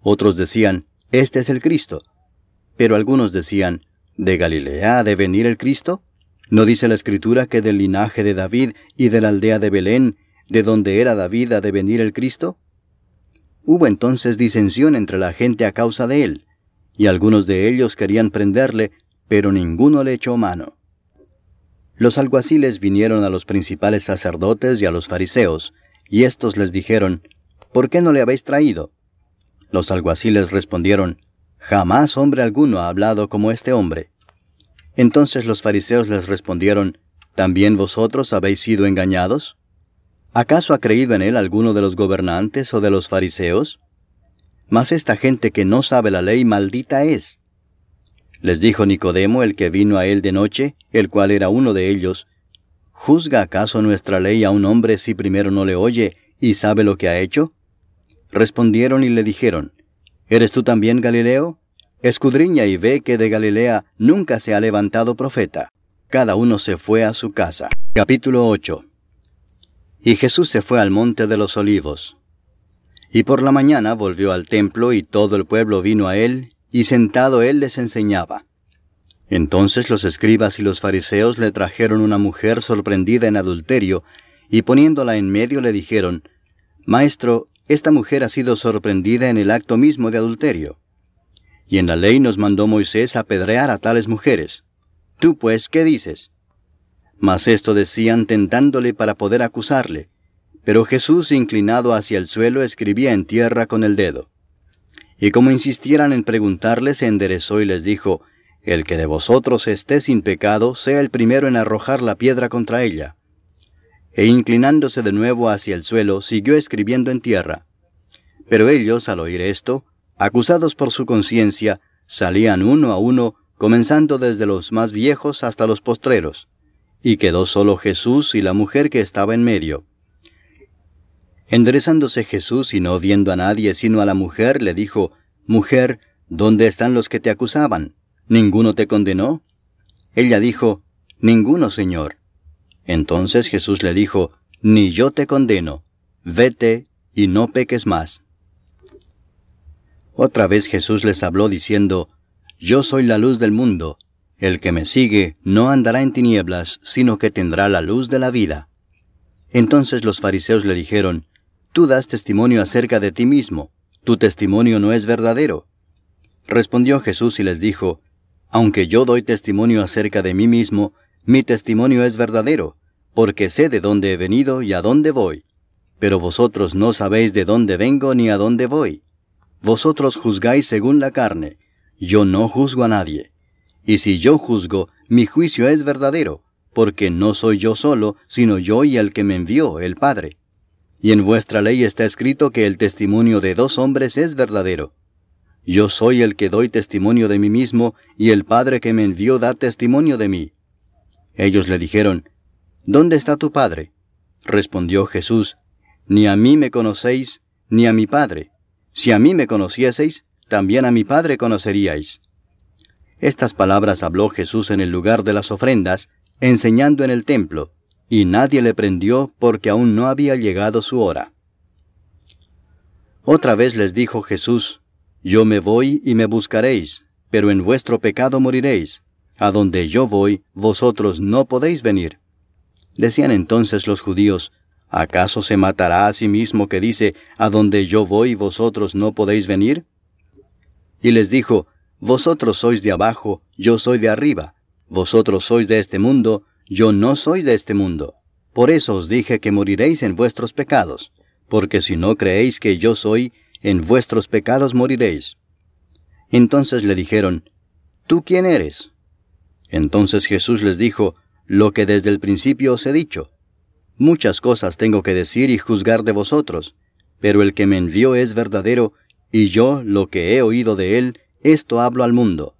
Otros decían, Este es el Cristo. Pero algunos decían, ¿De Galilea ha de venir el Cristo? ¿No dice la Escritura que del linaje de David y de la aldea de Belén, de donde era David, ha de venir el Cristo? Hubo entonces disensión entre la gente a causa de él, y algunos de ellos querían prenderle, pero ninguno le echó mano. Los alguaciles vinieron a los principales sacerdotes y a los fariseos, y éstos les dijeron, ¿Por qué no le habéis traído? Los alguaciles respondieron, Jamás hombre alguno ha hablado como este hombre. Entonces los fariseos les respondieron, ¿También vosotros habéis sido engañados? ¿Acaso ha creído en él alguno de los gobernantes o de los fariseos? Mas esta gente que no sabe la ley maldita es. Les dijo Nicodemo, el que vino a él de noche, el cual era uno de ellos, ¿Juzga acaso nuestra ley a un hombre si primero no le oye y sabe lo que ha hecho? Respondieron y le dijeron, ¿Eres tú también Galileo? Escudriña y ve que de Galilea nunca se ha levantado profeta. Cada uno se fue a su casa. Capítulo 8 y Jesús se fue al monte de los olivos. Y por la mañana volvió al templo y todo el pueblo vino a él, y sentado él les enseñaba. Entonces los escribas y los fariseos le trajeron una mujer sorprendida en adulterio, y poniéndola en medio le dijeron, Maestro, esta mujer ha sido sorprendida en el acto mismo de adulterio. Y en la ley nos mandó Moisés apedrear a tales mujeres. Tú pues, ¿qué dices? Mas esto decían tentándole para poder acusarle. Pero Jesús, inclinado hacia el suelo, escribía en tierra con el dedo. Y como insistieran en preguntarle, se enderezó y les dijo, El que de vosotros esté sin pecado, sea el primero en arrojar la piedra contra ella. E inclinándose de nuevo hacia el suelo, siguió escribiendo en tierra. Pero ellos, al oír esto, acusados por su conciencia, salían uno a uno, comenzando desde los más viejos hasta los postreros, y quedó solo Jesús y la mujer que estaba en medio. Enderezándose Jesús y no viendo a nadie sino a la mujer, le dijo, Mujer, ¿dónde están los que te acusaban? ¿Ninguno te condenó? Ella dijo, Ninguno, Señor. Entonces Jesús le dijo, Ni yo te condeno, vete y no peques más. Otra vez Jesús les habló diciendo, Yo soy la luz del mundo, el que me sigue no andará en tinieblas, sino que tendrá la luz de la vida. Entonces los fariseos le dijeron, Tú das testimonio acerca de ti mismo, tu testimonio no es verdadero. Respondió Jesús y les dijo, Aunque yo doy testimonio acerca de mí mismo, mi testimonio es verdadero, porque sé de dónde he venido y a dónde voy. Pero vosotros no sabéis de dónde vengo ni a dónde voy. Vosotros juzgáis según la carne, yo no juzgo a nadie. Y si yo juzgo, mi juicio es verdadero, porque no soy yo solo, sino yo y el que me envió, el Padre. Y en vuestra ley está escrito que el testimonio de dos hombres es verdadero. Yo soy el que doy testimonio de mí mismo, y el Padre que me envió da testimonio de mí. Ellos le dijeron, ¿Dónde está tu Padre? Respondió Jesús, Ni a mí me conocéis, ni a mi Padre. Si a mí me conocieseis, también a mi Padre conoceríais. Estas palabras habló Jesús en el lugar de las ofrendas, enseñando en el templo, y nadie le prendió porque aún no había llegado su hora. Otra vez les dijo Jesús, Yo me voy y me buscaréis, pero en vuestro pecado moriréis. A donde yo voy, vosotros no podéis venir. Decían entonces los judíos, ¿acaso se matará a sí mismo que dice, A donde yo voy, vosotros no podéis venir? Y les dijo, Vosotros sois de abajo, yo soy de arriba, vosotros sois de este mundo, yo no soy de este mundo. Por eso os dije que moriréis en vuestros pecados, porque si no creéis que yo soy, en vuestros pecados moriréis. Entonces le dijeron, ¿Tú quién eres? Entonces Jesús les dijo, Lo que desde el principio os he dicho. Muchas cosas tengo que decir y juzgar de vosotros, pero el que me envió es verdadero, y yo, lo que he oído de él, esto hablo al mundo.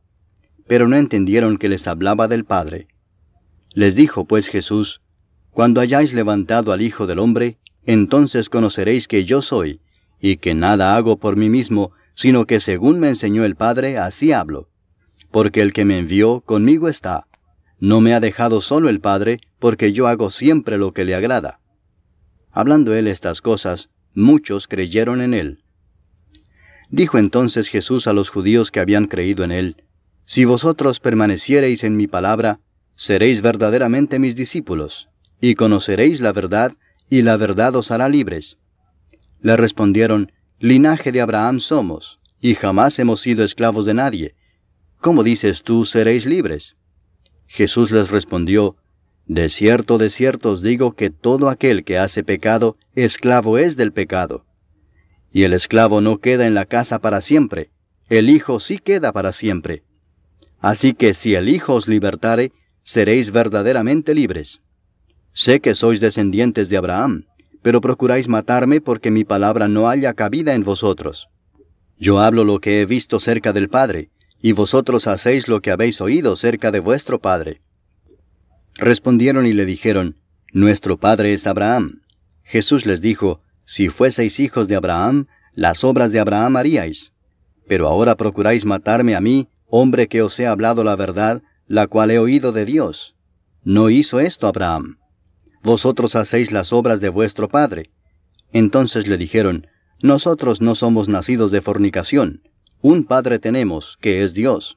Pero no entendieron que les hablaba del Padre. Les dijo pues Jesús, Cuando hayáis levantado al Hijo del Hombre, entonces conoceréis que yo soy, y que nada hago por mí mismo, sino que según me enseñó el Padre, así hablo. Porque el que me envió conmigo está. No me ha dejado solo el Padre, porque yo hago siempre lo que le agrada. Hablando él estas cosas, muchos creyeron en él. Dijo entonces Jesús a los judíos que habían creído en él, Si vosotros permaneciereis en mi palabra, seréis verdaderamente mis discípulos, y conoceréis la verdad, y la verdad os hará libres. Le respondieron, Linaje de Abraham somos, y jamás hemos sido esclavos de nadie. ¿Cómo dices tú, seréis libres? Jesús les respondió, De cierto, de cierto os digo que todo aquel que hace pecado, esclavo es del pecado. Y el esclavo no queda en la casa para siempre, el Hijo sí queda para siempre. Así que si el Hijo os libertare, seréis verdaderamente libres. Sé que sois descendientes de Abraham, pero procuráis matarme porque mi palabra no haya cabida en vosotros. Yo hablo lo que he visto cerca del Padre, y vosotros hacéis lo que habéis oído cerca de vuestro Padre. Respondieron y le dijeron, Nuestro Padre es Abraham. Jesús les dijo, Si fueseis hijos de Abraham, las obras de Abraham haríais. Pero ahora procuráis matarme a mí, hombre que os he hablado la verdad, la cual he oído de Dios. No hizo esto Abraham. Vosotros hacéis las obras de vuestro padre. Entonces le dijeron, Nosotros no somos nacidos de fornicación, un padre tenemos, que es Dios.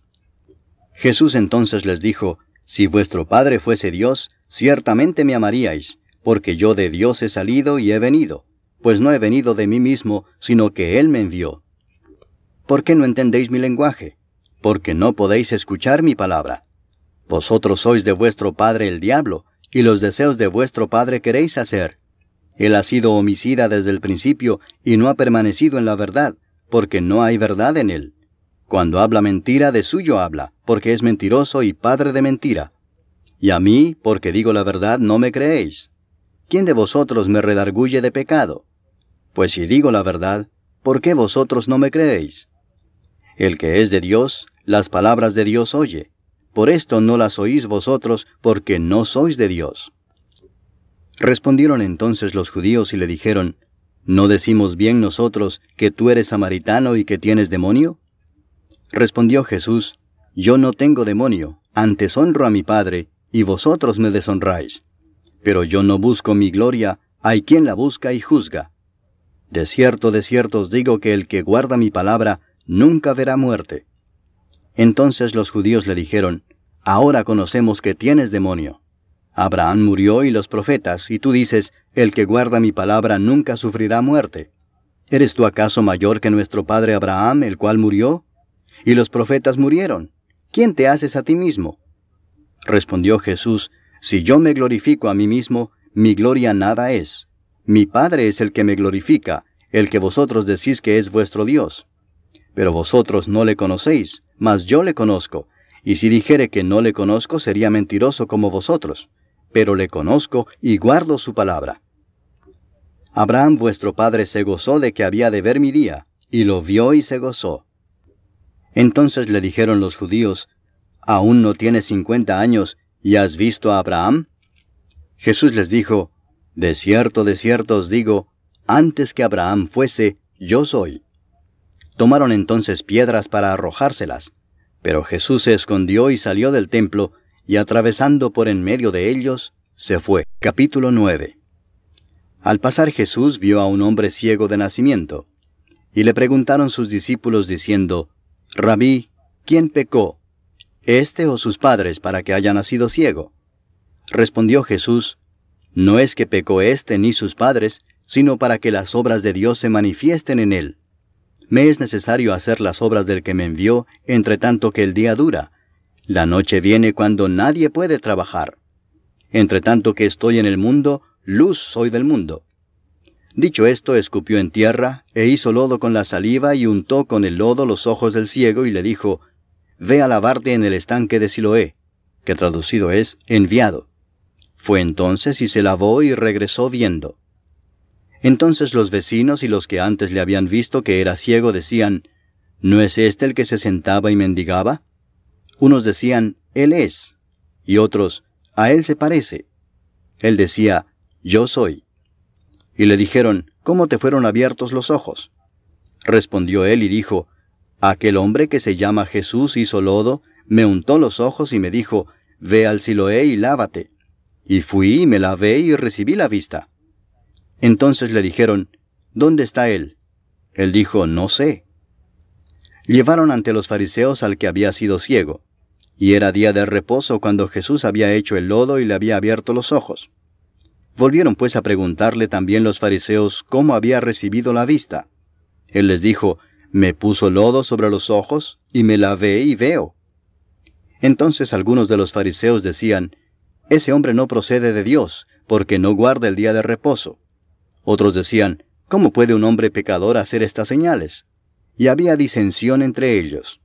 Jesús entonces les dijo, Si vuestro Padre fuese Dios, ciertamente me amaríais, porque yo de Dios he salido y he venido, pues no he venido de mí mismo, sino que Él me envió. ¿Por qué no entendéis mi lenguaje? Porque no podéis escuchar mi palabra. Vosotros sois de vuestro padre el diablo, y los deseos de vuestro padre queréis hacer. Él ha sido homicida desde el principio y no ha permanecido en la verdad, porque no hay verdad en él. Cuando habla mentira, de suyo habla, porque es mentiroso y padre de mentira. Y a mí, porque digo la verdad, no me creéis. ¿Quién de vosotros me redarguye de pecado? Pues si digo la verdad, ¿por qué vosotros no me creéis? El que es de Dios, las palabras de Dios oye. Por esto no las oís vosotros, porque no sois de Dios. Respondieron entonces los judíos y le dijeron, ¿No decimos bien nosotros que tú eres samaritano y que tienes demonio? Respondió Jesús, Yo no tengo demonio, antes honro a mi Padre, y vosotros me deshonráis. Pero yo no busco mi gloria, hay quien la busca y juzga. De cierto, de cierto os digo que el que guarda mi palabra nunca verá muerte. Entonces los judíos le dijeron, Ahora conocemos que tienes demonio. Abraham murió y los profetas, y tú dices, El que guarda mi palabra nunca sufrirá muerte. ¿Eres tú acaso mayor que nuestro padre Abraham, el cual murió? Y los profetas murieron. ¿Quién te haces a ti mismo? Respondió Jesús, si yo me glorifico a mí mismo, mi gloria nada es. Mi Padre es el que me glorifica, el que vosotros decís que es vuestro Dios. Pero vosotros no le conocéis, mas yo le conozco, y si dijere que no le conozco sería mentiroso como vosotros, pero le conozco y guardo su palabra. Abraham vuestro padre se gozó de que había de ver mi día, y lo vio y se gozó. Entonces le dijeron los judíos, ¿Aún no tienes cincuenta años ¿Y has visto a Abraham? Jesús les dijo, De cierto, de cierto os digo, antes que Abraham fuese, yo soy. Tomaron entonces piedras para arrojárselas, pero Jesús se escondió y salió del templo, y atravesando por en medio de ellos, se fue. Capítulo 9 Al pasar Jesús vio a un hombre ciego de nacimiento, y le preguntaron sus discípulos diciendo, Rabí, ¿quién pecó, este o sus padres para que haya nacido ciego? Respondió Jesús, No es que pecó éste ni sus padres, sino para que las obras de Dios se manifiesten en él. Me es necesario hacer las obras del que me envió, entre tanto que el día dura. La noche viene cuando nadie puede trabajar. Entre tanto que estoy en el mundo, luz soy del mundo. Dicho esto, escupió en tierra, e hizo lodo con la saliva y untó con el lodo los ojos del ciego y le dijo, Ve a lavarte en el estanque de Siloé, que traducido es enviado. Fue entonces y se lavó y regresó viendo. Entonces los vecinos y los que antes le habían visto que era ciego decían, ¿No es este el que se sentaba y mendigaba? Unos decían, Él es, y otros, A Él se parece. Él decía, Yo soy. Y le dijeron, ¿Cómo te fueron abiertos los ojos? Respondió él y dijo, Aquel hombre que se llama Jesús hizo lodo, me untó los ojos y me dijo, Ve al Siloé y lávate. Y fui y me lavé y recibí la vista. Entonces le dijeron, ¿Dónde está él? Él dijo, No sé. Llevaron ante los fariseos al que había sido ciego, y era día de reposo cuando Jesús había hecho el lodo y le había abierto los ojos. Volvieron pues a preguntarle también los fariseos cómo había recibido la vista. Él les dijo, me puso lodo sobre los ojos, y me lavé y veo. Entonces algunos de los fariseos decían, Ese hombre no procede de Dios, porque no guarda el día de reposo. Otros decían, ¿Cómo puede un hombre pecador hacer estas señales? Y había disensión entre ellos.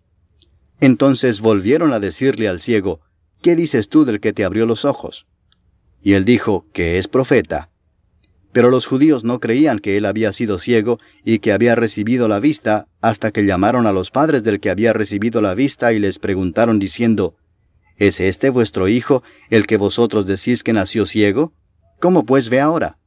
Entonces volvieron a decirle al ciego, ¿Qué dices tú del que te abrió los ojos? Y él dijo, que es profeta. Pero los judíos no creían que él había sido ciego y que había recibido la vista, hasta que llamaron a los padres del que había recibido la vista y les preguntaron diciendo, ¿Es este vuestro hijo, el que vosotros decís que nació ciego? ¿Cómo pues ve ahora?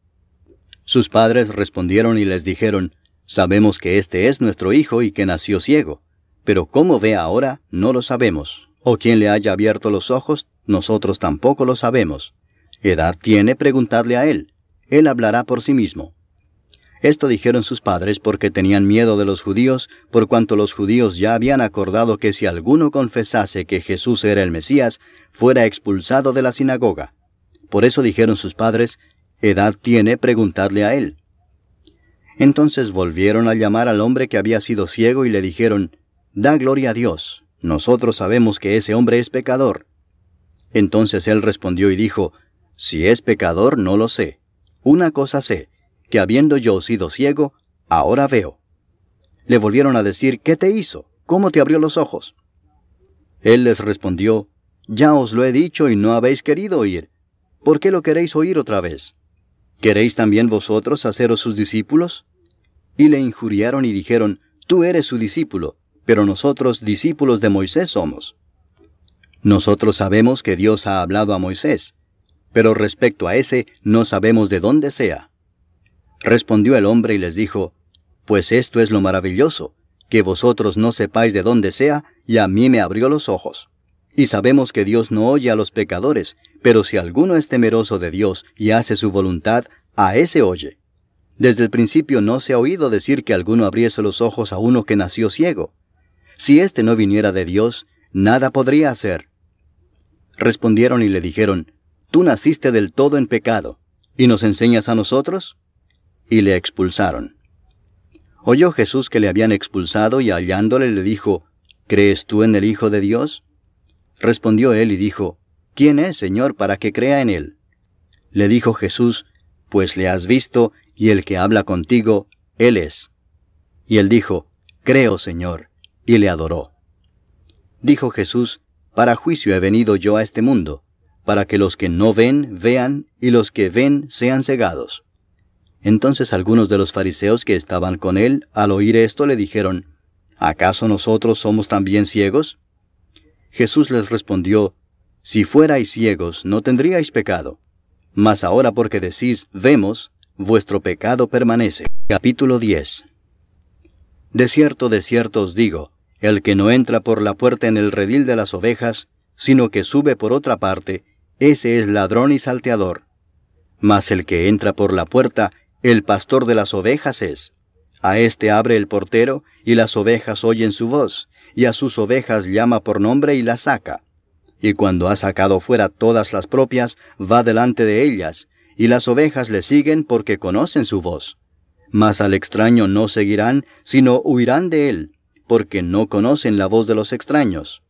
Sus padres respondieron y les dijeron, Sabemos que este es nuestro hijo y que nació ciego, pero cómo ve ahora no lo sabemos, o quién le haya abierto los ojos, nosotros tampoco lo sabemos. ¿Edad tiene? Preguntadle a él él hablará por sí mismo. Esto dijeron sus padres porque tenían miedo de los judíos, por cuanto los judíos ya habían acordado que si alguno confesase que Jesús era el Mesías, fuera expulsado de la sinagoga. Por eso dijeron sus padres, Edad tiene preguntarle a él. Entonces volvieron a llamar al hombre que había sido ciego y le dijeron, Da gloria a Dios, nosotros sabemos que ese hombre es pecador. Entonces él respondió y dijo, Si es pecador, no lo sé. Una cosa sé, que habiendo yo sido ciego, ahora veo. Le volvieron a decir, ¿qué te hizo? ¿Cómo te abrió los ojos? Él les respondió, Ya os lo he dicho y no habéis querido oír. ¿Por qué lo queréis oír otra vez? ¿Queréis también vosotros haceros sus discípulos? Y le injuriaron y dijeron, Tú eres su discípulo, pero nosotros discípulos de Moisés somos. Nosotros sabemos que Dios ha hablado a Moisés, pero respecto a ese no sabemos de dónde sea. Respondió el hombre y les dijo, Pues esto es lo maravilloso, que vosotros no sepáis de dónde sea, y a mí me abrió los ojos. Y sabemos que Dios no oye a los pecadores, pero si alguno es temeroso de Dios y hace su voluntad, a ese oye. Desde el principio no se ha oído decir que alguno abriese los ojos a uno que nació ciego. Si éste no viniera de Dios, nada podría hacer. Respondieron y le dijeron, Tú naciste del todo en pecado, ¿y nos enseñas a nosotros? Y le expulsaron. Oyó Jesús que le habían expulsado y hallándole le dijo, ¿Crees tú en el Hijo de Dios? Respondió él y dijo, ¿Quién es, Señor, para que crea en él? Le dijo Jesús, Pues le has visto, y el que habla contigo, él es. Y él dijo, Creo, Señor, y le adoró. Dijo Jesús, Para juicio he venido yo a este mundo, para que los que no ven vean, y los que ven sean cegados. Entonces algunos de los fariseos que estaban con él, al oír esto, le dijeron, ¿acaso nosotros somos también ciegos? Jesús les respondió, Si fuerais ciegos, no tendríais pecado. Mas ahora porque decís, vemos, vuestro pecado permanece. Capítulo 10 De cierto, de cierto os digo, el que no entra por la puerta en el redil de las ovejas, sino que sube por otra parte, ese es ladrón y salteador. Mas el que entra por la puerta, el pastor de las ovejas es. A éste abre el portero, y las ovejas oyen su voz, y a sus ovejas llama por nombre y las saca. Y cuando ha sacado fuera todas las propias, va delante de ellas, y las ovejas le siguen porque conocen su voz. Mas al extraño no seguirán, sino huirán de él, porque no conocen la voz de los extraños.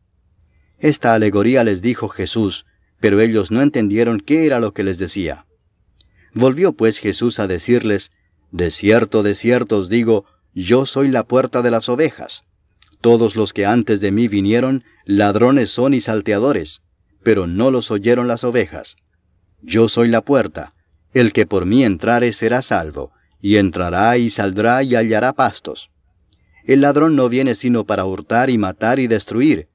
Esta alegoría les dijo Jesús, pero ellos no entendieron qué era lo que les decía. Volvió pues Jesús a decirles, De cierto, de cierto os digo, yo soy la puerta de las ovejas. Todos los que antes de mí vinieron, ladrones son y salteadores, pero no los oyeron las ovejas. Yo soy la puerta, el que por mí entrare será salvo, y entrará y saldrá y hallará pastos. El ladrón no viene sino para hurtar y matar y destruir.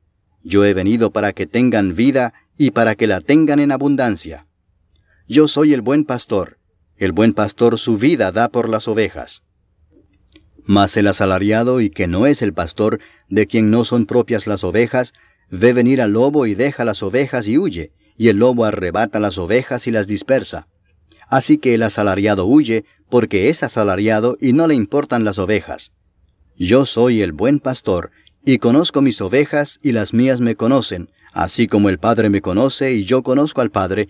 Yo he venido para que tengan vida y para que la tengan en abundancia. Yo soy el buen pastor. El buen pastor su vida da por las ovejas. Mas el asalariado y que no es el pastor, de quien no son propias las ovejas, ve venir al lobo y deja las ovejas y huye, y el lobo arrebata las ovejas y las dispersa. Así que el asalariado huye, porque es asalariado y no le importan las ovejas. Yo soy el buen pastor, y conozco mis ovejas y las mías me conocen, así como el Padre me conoce y yo conozco al Padre,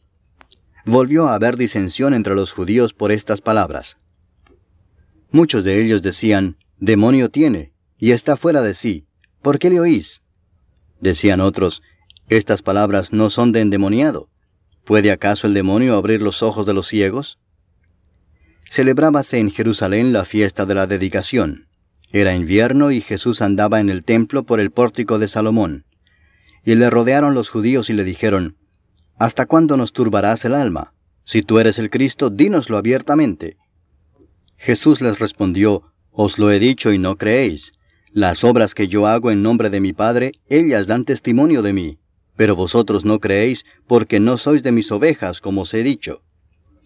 volvió a haber disensión entre los judíos por estas palabras. Muchos de ellos decían, Demonio tiene, y está fuera de sí, ¿por qué le oís? Decían otros, Estas palabras no son de endemoniado. ¿Puede acaso el demonio abrir los ojos de los ciegos? Celebrábase en Jerusalén la fiesta de la dedicación. Era invierno y Jesús andaba en el templo por el pórtico de Salomón. Y le rodearon los judíos y le dijeron, ¿Hasta cuándo nos turbarás el alma? Si tú eres el Cristo, dínoslo abiertamente. Jesús les respondió, Os lo he dicho y no creéis. Las obras que yo hago en nombre de mi Padre, ellas dan testimonio de mí, pero vosotros no creéis porque no sois de mis ovejas, como os he dicho.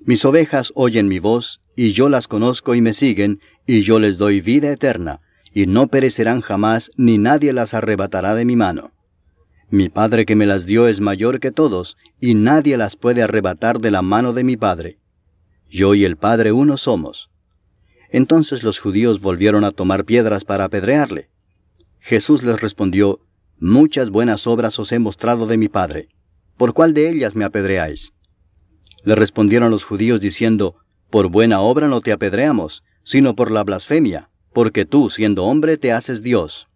Mis ovejas oyen mi voz, y yo las conozco y me siguen, y yo les doy vida eterna, y no perecerán jamás, ni nadie las arrebatará de mi mano. Mi Padre que me las dio es mayor que todos, y nadie las puede arrebatar de la mano de mi Padre. Yo y el Padre uno somos. Entonces los judíos volvieron a tomar piedras para apedrearle. Jesús les respondió, Muchas buenas obras os he mostrado de mi Padre. ¿Por cuál de ellas me apedreáis? Le respondieron los judíos diciendo, Por buena obra no te apedreamos, sino por la blasfemia, porque tú, siendo hombre, te haces Dios.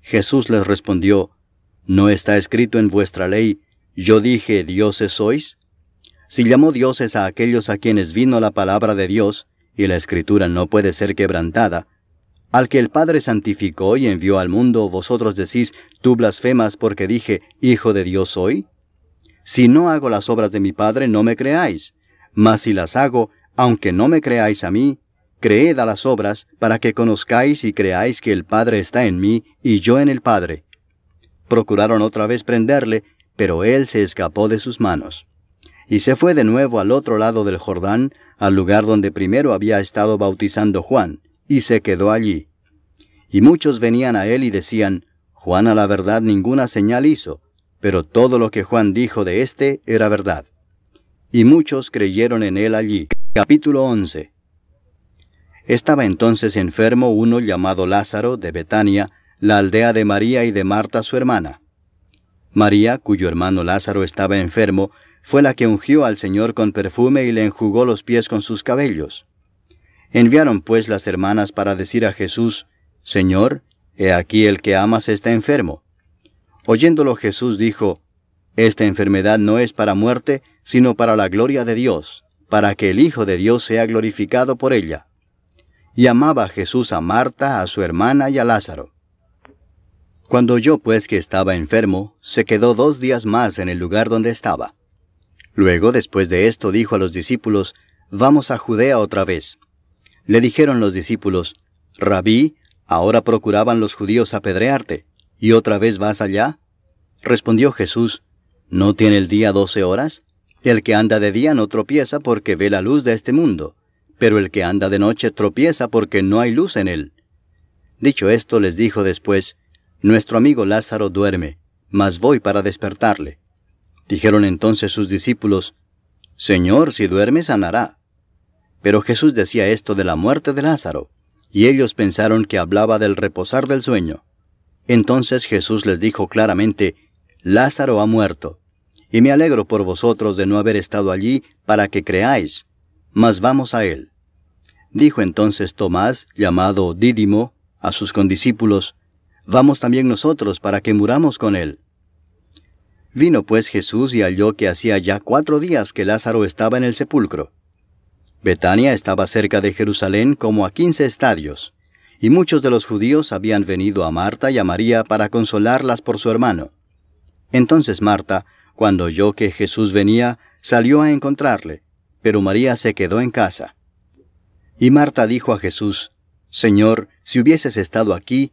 Jesús les respondió, ¿No está escrito en vuestra ley, yo dije, dioses sois? Si llamó dioses a aquellos a quienes vino la palabra de Dios, y la escritura no puede ser quebrantada, al que el Padre santificó y envió al mundo, vosotros decís, tú blasfemas porque dije, Hijo de Dios soy? Si no hago las obras de mi Padre, no me creáis, mas si las hago, aunque no me creáis a mí, creed a las obras, para que conozcáis y creáis que el Padre está en mí y yo en el Padre. Procuraron otra vez prenderle, pero él se escapó de sus manos y se fue de nuevo al otro lado del Jordán, al lugar donde primero había estado bautizando Juan, y se quedó allí. Y muchos venían a él y decían, Juan a la verdad ninguna señal hizo, pero todo lo que Juan dijo de éste era verdad. Y muchos creyeron en él allí. Capítulo 11 Estaba entonces enfermo uno llamado Lázaro de Betania, la aldea de María y de Marta su hermana. María, cuyo hermano Lázaro estaba enfermo, fue la que ungió al Señor con perfume y le enjugó los pies con sus cabellos. Enviaron pues las hermanas para decir a Jesús, Señor, he aquí el que amas está enfermo. Oyéndolo Jesús dijo, Esta enfermedad no es para muerte, sino para la gloria de Dios, para que el Hijo de Dios sea glorificado por ella. Y amaba Jesús a Marta, a su hermana y a Lázaro. Cuando oyó pues que estaba enfermo, se quedó dos días más en el lugar donde estaba. Luego, después de esto, dijo a los discípulos, Vamos a Judea otra vez. Le dijeron los discípulos, Rabí, ahora procuraban los judíos apedrearte, ¿y otra vez vas allá? Respondió Jesús, ¿no tiene el día doce horas? El que anda de día no tropieza porque ve la luz de este mundo, pero el que anda de noche tropieza porque no hay luz en él. Dicho esto, les dijo después, Nuestro amigo Lázaro duerme, mas voy para despertarle. Dijeron entonces sus discípulos, Señor, si duerme sanará. Pero Jesús decía esto de la muerte de Lázaro, y ellos pensaron que hablaba del reposar del sueño. Entonces Jesús les dijo claramente, Lázaro ha muerto, y me alegro por vosotros de no haber estado allí para que creáis, mas vamos a él. Dijo entonces Tomás, llamado Dídimo, a sus condiscípulos, Vamos también nosotros para que muramos con él. Vino pues Jesús y halló que hacía ya cuatro días que Lázaro estaba en el sepulcro. Betania estaba cerca de Jerusalén como a quince estadios, y muchos de los judíos habían venido a Marta y a María para consolarlas por su hermano. Entonces Marta, cuando oyó que Jesús venía, salió a encontrarle, pero María se quedó en casa. Y Marta dijo a Jesús, Señor, si hubieses estado aquí,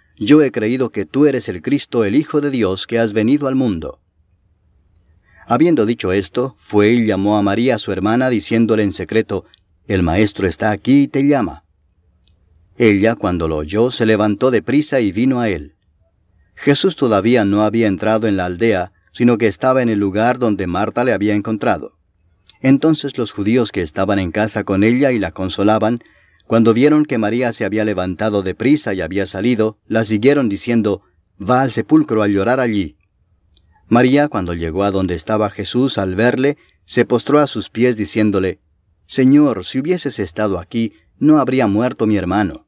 yo he creído que tú eres el Cristo, el Hijo de Dios, que has venido al mundo. Habiendo dicho esto, fue y llamó a María su hermana, diciéndole en secreto, El Maestro está aquí y te llama. Ella, cuando lo oyó, se levantó de prisa y vino a él. Jesús todavía no había entrado en la aldea, sino que estaba en el lugar donde Marta le había encontrado. Entonces los judíos que estaban en casa con ella y la consolaban, cuando vieron que María se había levantado de prisa y había salido, la siguieron diciendo, Va al sepulcro a llorar allí. María, cuando llegó a donde estaba Jesús al verle, se postró a sus pies diciéndole, Señor, si hubieses estado aquí, no habría muerto mi hermano.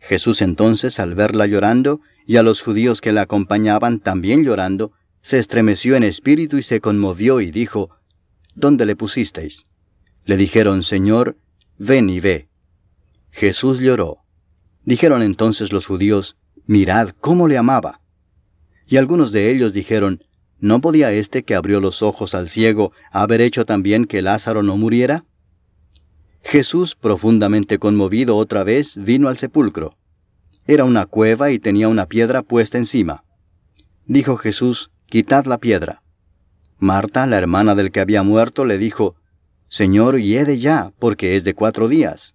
Jesús entonces, al verla llorando, y a los judíos que la acompañaban también llorando, se estremeció en espíritu y se conmovió y dijo, ¿Dónde le pusisteis? Le dijeron, Señor, ven y ve. Jesús lloró. Dijeron entonces los judíos, Mirad cómo le amaba. Y algunos de ellos dijeron, ¿No podía éste que abrió los ojos al ciego haber hecho también que Lázaro no muriera? Jesús, profundamente conmovido otra vez, vino al sepulcro. Era una cueva y tenía una piedra puesta encima. Dijo Jesús, Quitad la piedra. Marta, la hermana del que había muerto, le dijo, Señor, hiede ya, porque es de cuatro días.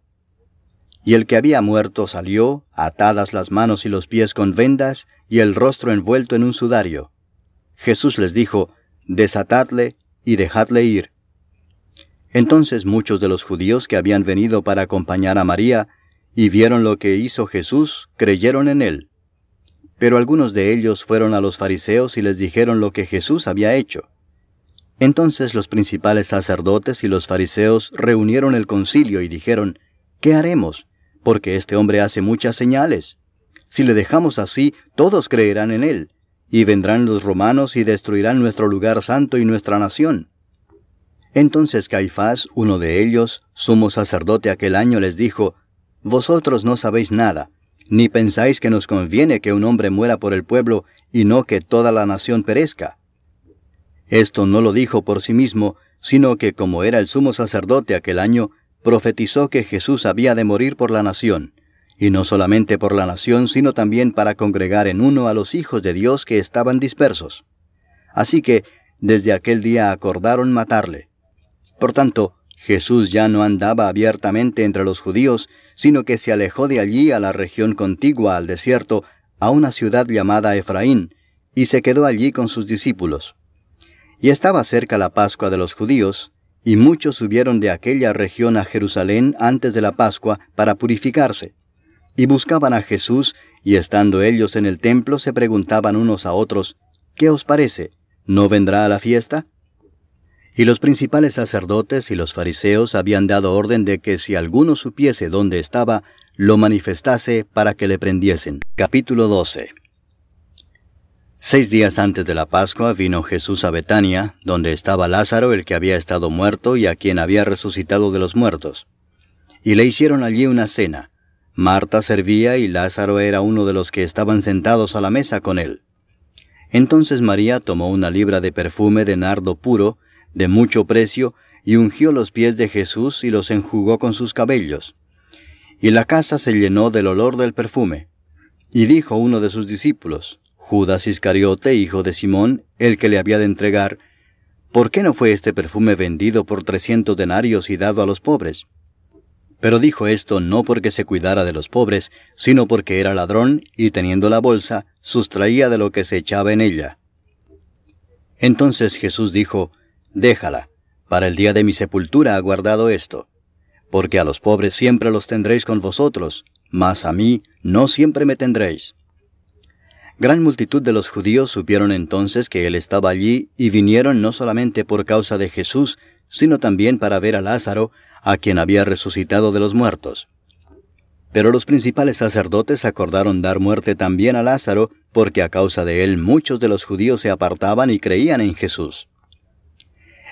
Y el que había muerto salió, atadas las manos y los pies con vendas, y el rostro envuelto en un sudario. Jesús les dijo, Desatadle y dejadle ir. Entonces muchos de los judíos que habían venido para acompañar a María, y vieron lo que hizo Jesús, creyeron en él. Pero algunos de ellos fueron a los fariseos y les dijeron lo que Jesús había hecho. Entonces los principales sacerdotes y los fariseos reunieron el concilio y dijeron, ¿Qué haremos? Porque este hombre hace muchas señales. Si le dejamos así, todos creerán en él, y vendrán los romanos y destruirán nuestro lugar santo y nuestra nación. Entonces Caifás, uno de ellos, sumo sacerdote aquel año, les dijo, vosotros no sabéis nada, ni pensáis que nos conviene que un hombre muera por el pueblo y no que toda la nación perezca. Esto no lo dijo por sí mismo, sino que como era el sumo sacerdote aquel año, profetizó que Jesús había de morir por la nación, y no solamente por la nación, sino también para congregar en uno a los hijos de Dios que estaban dispersos. Así que desde aquel día acordaron matarle. Por tanto, Jesús ya no andaba abiertamente entre los judíos, sino que se alejó de allí a la región contigua al desierto, a una ciudad llamada Efraín, y se quedó allí con sus discípulos. Y estaba cerca la Pascua de los judíos, y muchos subieron de aquella región a Jerusalén antes de la Pascua para purificarse. Y buscaban a Jesús, y estando ellos en el templo se preguntaban unos a otros, ¿Qué os parece? ¿No vendrá a la fiesta? Y los principales sacerdotes y los fariseos habían dado orden de que si alguno supiese dónde estaba, lo manifestase para que le prendiesen. Capítulo 12 Seis días antes de la Pascua vino Jesús a Betania, donde estaba Lázaro, el que había estado muerto y a quien había resucitado de los muertos. Y le hicieron allí una cena. Marta servía y Lázaro era uno de los que estaban sentados a la mesa con él. Entonces María tomó una libra de perfume de nardo puro, de mucho precio, y ungió los pies de Jesús y los enjugó con sus cabellos. Y la casa se llenó del olor del perfume. Y dijo uno de sus discípulos, Judas Iscariote, hijo de Simón, el que le había de entregar, ¿por qué no fue este perfume vendido por trescientos denarios y dado a los pobres? Pero dijo esto no porque se cuidara de los pobres, sino porque era ladrón y teniendo la bolsa, sustraía de lo que se echaba en ella. Entonces Jesús dijo, Déjala, para el día de mi sepultura ha guardado esto. Porque a los pobres siempre los tendréis con vosotros, mas a mí no siempre me tendréis. Gran multitud de los judíos supieron entonces que él estaba allí y vinieron no solamente por causa de Jesús, sino también para ver a Lázaro, a quien había resucitado de los muertos. Pero los principales sacerdotes acordaron dar muerte también a Lázaro, porque a causa de él muchos de los judíos se apartaban y creían en Jesús.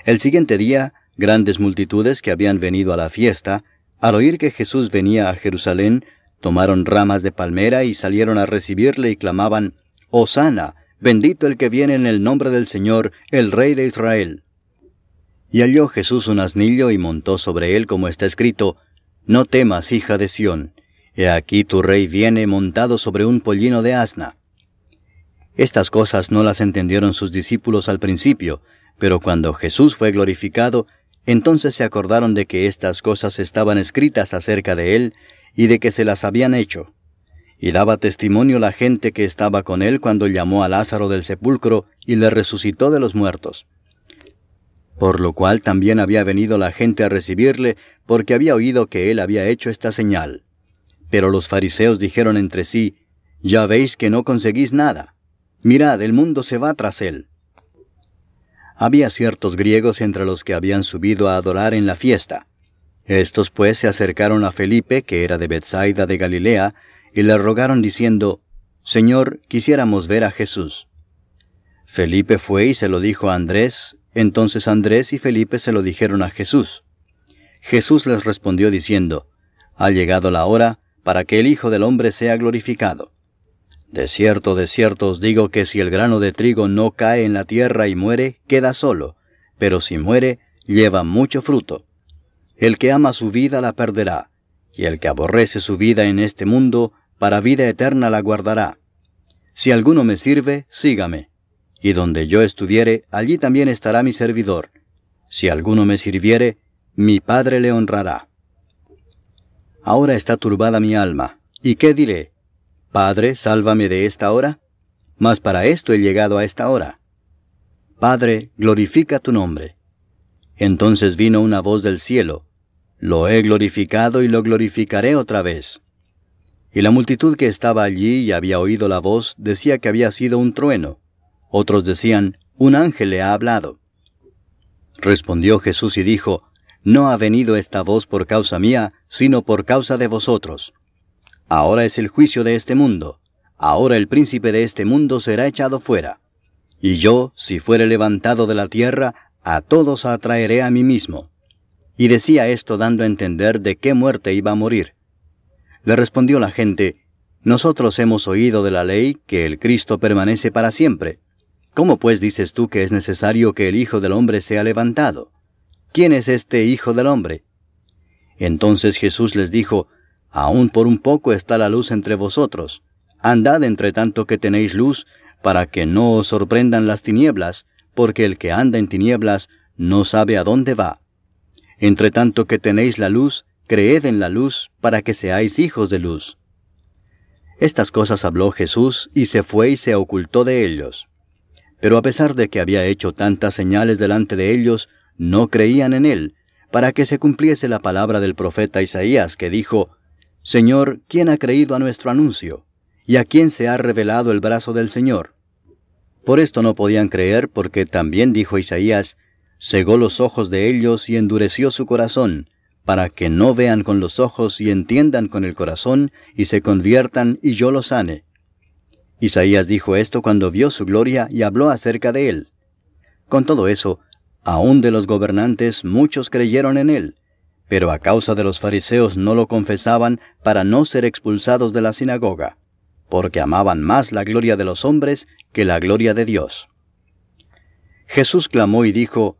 El siguiente día, grandes multitudes que habían venido a la fiesta, al oír que Jesús venía a Jerusalén, tomaron ramas de palmera y salieron a recibirle y clamaban, Hosana, bendito el que viene en el nombre del Señor, el Rey de Israel. Y halló Jesús un asnillo y montó sobre él como está escrito, No temas, hija de Sión, he aquí tu rey viene montado sobre un pollino de asna. Estas cosas no las entendieron sus discípulos al principio, pero cuando Jesús fue glorificado, entonces se acordaron de que estas cosas estaban escritas acerca de él y de que se las habían hecho. Y daba testimonio la gente que estaba con él cuando llamó a Lázaro del sepulcro y le resucitó de los muertos. Por lo cual también había venido la gente a recibirle, porque había oído que él había hecho esta señal. Pero los fariseos dijeron entre sí, Ya veis que no conseguís nada. Mirad, el mundo se va tras él. Había ciertos griegos entre los que habían subido a adorar en la fiesta. Estos pues se acercaron a Felipe, que era de Bethsaida de Galilea, y le rogaron diciendo, Señor, quisiéramos ver a Jesús. Felipe fue y se lo dijo a Andrés, entonces Andrés y Felipe se lo dijeron a Jesús. Jesús les respondió diciendo, Ha llegado la hora para que el Hijo del Hombre sea glorificado. De cierto, de cierto os digo que si el grano de trigo no cae en la tierra y muere, queda solo, pero si muere, lleva mucho fruto. El que ama su vida la perderá, y el que aborrece su vida en este mundo, para vida eterna la guardará. Si alguno me sirve, sígame, y donde yo estuviere, allí también estará mi servidor. Si alguno me sirviere, mi Padre le honrará. Ahora está turbada mi alma, ¿y qué diré? Padre, sálvame de esta hora. Mas para esto he llegado a esta hora. Padre, glorifica tu nombre. Entonces vino una voz del cielo. Lo he glorificado y lo glorificaré otra vez. Y la multitud que estaba allí y había oído la voz decía que había sido un trueno. Otros decían, un ángel le ha hablado. Respondió Jesús y dijo, No ha venido esta voz por causa mía, sino por causa de vosotros. Ahora es el juicio de este mundo. Ahora el príncipe de este mundo será echado fuera. Y yo, si fuere levantado de la tierra, a todos atraeré a mí mismo. Y decía esto dando a entender de qué muerte iba a morir. Le respondió la gente, Nosotros hemos oído de la ley que el Cristo permanece para siempre. ¿Cómo pues dices tú que es necesario que el Hijo del Hombre sea levantado? ¿Quién es este Hijo del Hombre? Entonces Jesús les dijo, Aún por un poco está la luz entre vosotros. Andad entre tanto que tenéis luz, para que no os sorprendan las tinieblas, porque el que anda en tinieblas no sabe a dónde va. Entre tanto que tenéis la luz, creed en la luz, para que seáis hijos de luz. Estas cosas habló Jesús, y se fue y se ocultó de ellos. Pero a pesar de que había hecho tantas señales delante de ellos, no creían en él, para que se cumpliese la palabra del profeta Isaías, que dijo, Señor, ¿quién ha creído a nuestro anuncio? ¿Y a quién se ha revelado el brazo del Señor? Por esto no podían creer, porque también dijo Isaías, cegó los ojos de ellos y endureció su corazón, para que no vean con los ojos y entiendan con el corazón, y se conviertan y yo los sane. Isaías dijo esto cuando vio su gloria y habló acerca de él. Con todo eso, aun de los gobernantes muchos creyeron en él, pero a causa de los fariseos no lo confesaban para no ser expulsados de la sinagoga, porque amaban más la gloria de los hombres que la gloria de Dios. Jesús clamó y dijo,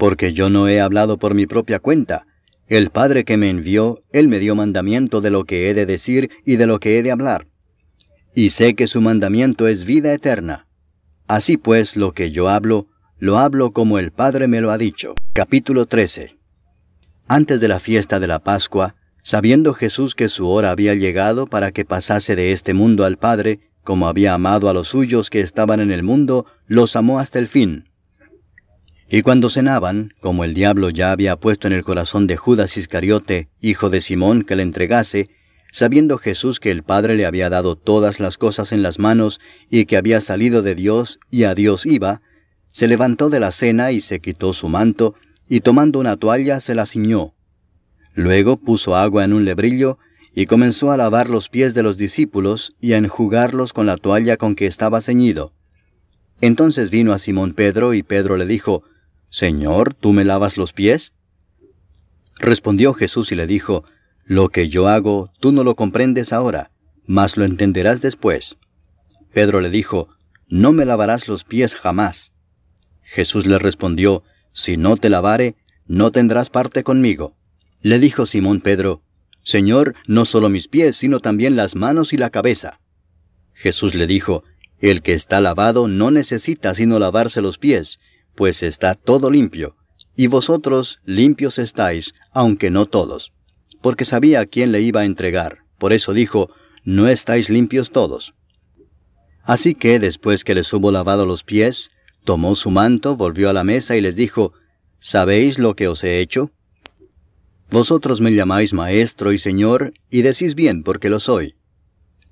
Porque yo no he hablado por mi propia cuenta. El Padre que me envió, Él me dio mandamiento de lo que he de decir y de lo que he de hablar. Y sé que su mandamiento es vida eterna. Así pues, lo que yo hablo, lo hablo como el Padre me lo ha dicho. Capítulo 13 antes de la fiesta de la Pascua, sabiendo Jesús que su hora había llegado para que pasase de este mundo al Padre, como había amado a los suyos que estaban en el mundo, los amó hasta el fin. Y cuando cenaban, como el diablo ya había puesto en el corazón de Judas Iscariote, hijo de Simón, que le entregase, sabiendo Jesús que el Padre le había dado todas las cosas en las manos y que había salido de Dios y a Dios iba, se levantó de la cena y se quitó su manto, y tomando una toalla se la ciñó. Luego puso agua en un lebrillo y comenzó a lavar los pies de los discípulos y a enjugarlos con la toalla con que estaba ceñido. Entonces vino a Simón Pedro y Pedro le dijo, Señor, ¿tú me lavas los pies? Respondió Jesús y le dijo, Lo que yo hago, tú no lo comprendes ahora, mas lo entenderás después. Pedro le dijo, No me lavarás los pies jamás. Jesús le respondió, Si no te lavare, no tendrás parte conmigo. Le dijo Simón Pedro, Señor, no solo mis pies, sino también las manos y la cabeza. Jesús le dijo, El que está lavado no necesita sino lavarse los pies, pues está todo limpio, y vosotros limpios estáis, aunque no todos. Porque sabía a quién le iba a entregar, por eso dijo, No estáis limpios todos. Así que, después que les hubo lavado los pies, tomó su manto, volvió a la mesa y les dijo, ¿Sabéis lo que os he hecho? Vosotros me llamáis Maestro y Señor, y decís bien porque lo soy.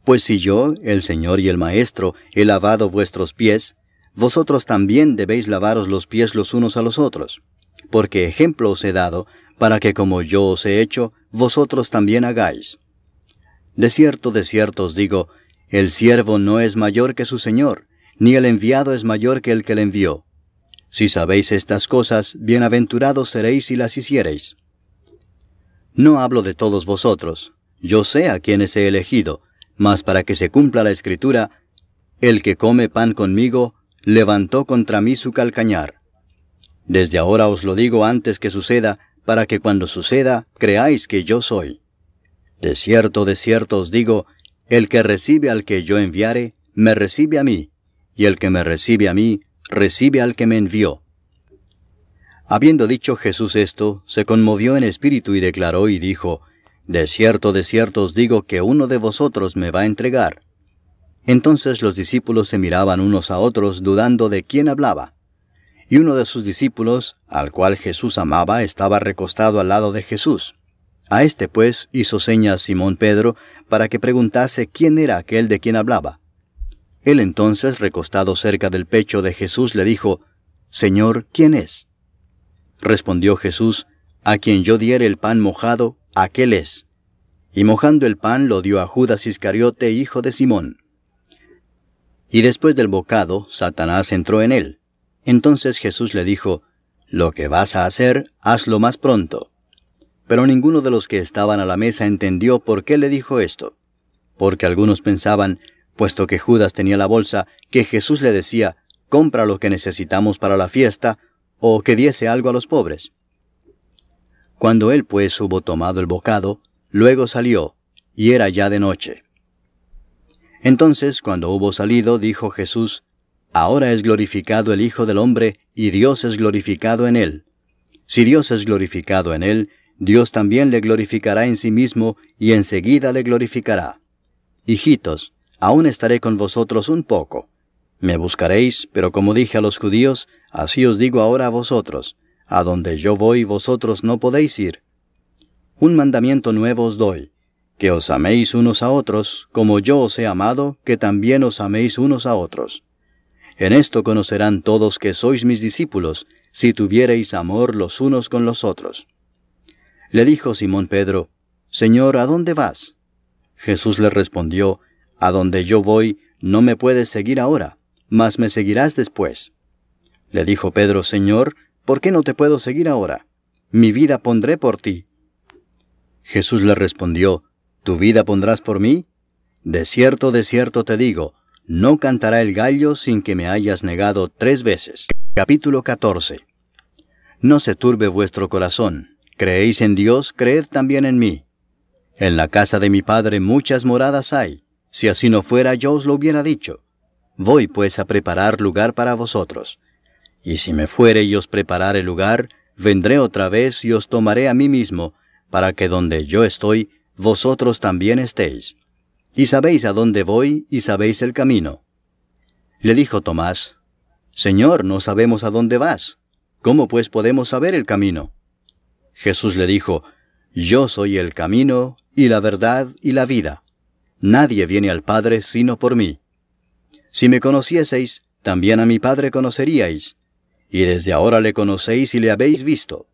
Pues si yo, el Señor y el Maestro, he lavado vuestros pies, vosotros también debéis lavaros los pies los unos a los otros. Porque ejemplo os he dado, para que como yo os he hecho, vosotros también hagáis. De cierto, de cierto os digo, el siervo no es mayor que su Señor, ni el enviado es mayor que el que le envió. Si sabéis estas cosas, bienaventurados seréis si las hiciereis. No hablo de todos vosotros, yo sé a quienes he elegido, mas para que se cumpla la escritura, el que come pan conmigo, levantó contra mí su calcañar. Desde ahora os lo digo antes que suceda, para que cuando suceda creáis que yo soy. De cierto, de cierto os digo, el que recibe al que yo enviare, me recibe a mí, y el que me recibe a mí, recibe al que me envió. Habiendo dicho Jesús esto, se conmovió en espíritu y declaró y dijo, De cierto, de cierto os digo que uno de vosotros me va a entregar. Entonces los discípulos se miraban unos a otros dudando de quién hablaba. Y uno de sus discípulos, al cual Jesús amaba, estaba recostado al lado de Jesús. A este pues hizo señas Simón Pedro para que preguntase quién era aquel de quien hablaba. Él entonces, recostado cerca del pecho de Jesús, le dijo, Señor, ¿quién es? Respondió Jesús, A quien yo diere el pan mojado, aquel es. Y mojando el pan lo dio a Judas Iscariote, hijo de Simón. Y después del bocado, Satanás entró en él. Entonces Jesús le dijo, Lo que vas a hacer, hazlo más pronto. Pero ninguno de los que estaban a la mesa entendió por qué le dijo esto. Porque algunos pensaban, puesto que Judas tenía la bolsa, que Jesús le decía, compra lo que necesitamos para la fiesta, o que diese algo a los pobres. Cuando él pues hubo tomado el bocado, luego salió, y era ya de noche. Entonces, cuando hubo salido, dijo Jesús, Ahora es glorificado el Hijo del Hombre, y Dios es glorificado en él. Si Dios es glorificado en él, Dios también le glorificará en sí mismo, y enseguida le glorificará. Hijitos, aún estaré con vosotros un poco. Me buscaréis, pero como dije a los judíos, así os digo ahora a vosotros, a donde yo voy vosotros no podéis ir. Un mandamiento nuevo os doy, que os améis unos a otros, como yo os he amado, que también os améis unos a otros. En esto conocerán todos que sois mis discípulos, si tuviereis amor los unos con los otros. Le dijo Simón Pedro, Señor, ¿a dónde vas? Jesús le respondió, A donde yo voy, no me puedes seguir ahora, mas me seguirás después. Le dijo Pedro, Señor, ¿por qué no te puedo seguir ahora? Mi vida pondré por ti. Jesús le respondió, ¿Tu vida pondrás por mí? De cierto, de cierto te digo, no cantará el gallo sin que me hayas negado tres veces. Capítulo 14. No se turbe vuestro corazón. Creéis en Dios, creed también en mí. En la casa de mi Padre muchas moradas hay. Si así no fuera, yo os lo hubiera dicho. Voy pues a preparar lugar para vosotros. Y si me fuere y os preparare lugar, vendré otra vez y os tomaré a mí mismo, para que donde yo estoy, vosotros también estéis. Y sabéis a dónde voy y sabéis el camino. Le dijo Tomás, Señor, no sabemos a dónde vas. ¿Cómo pues podemos saber el camino? Jesús le dijo, Yo soy el camino y la verdad y la vida. Nadie viene al Padre sino por mí. Si me conocieseis, también a mi Padre conoceríais, y desde ahora le conocéis y le habéis visto.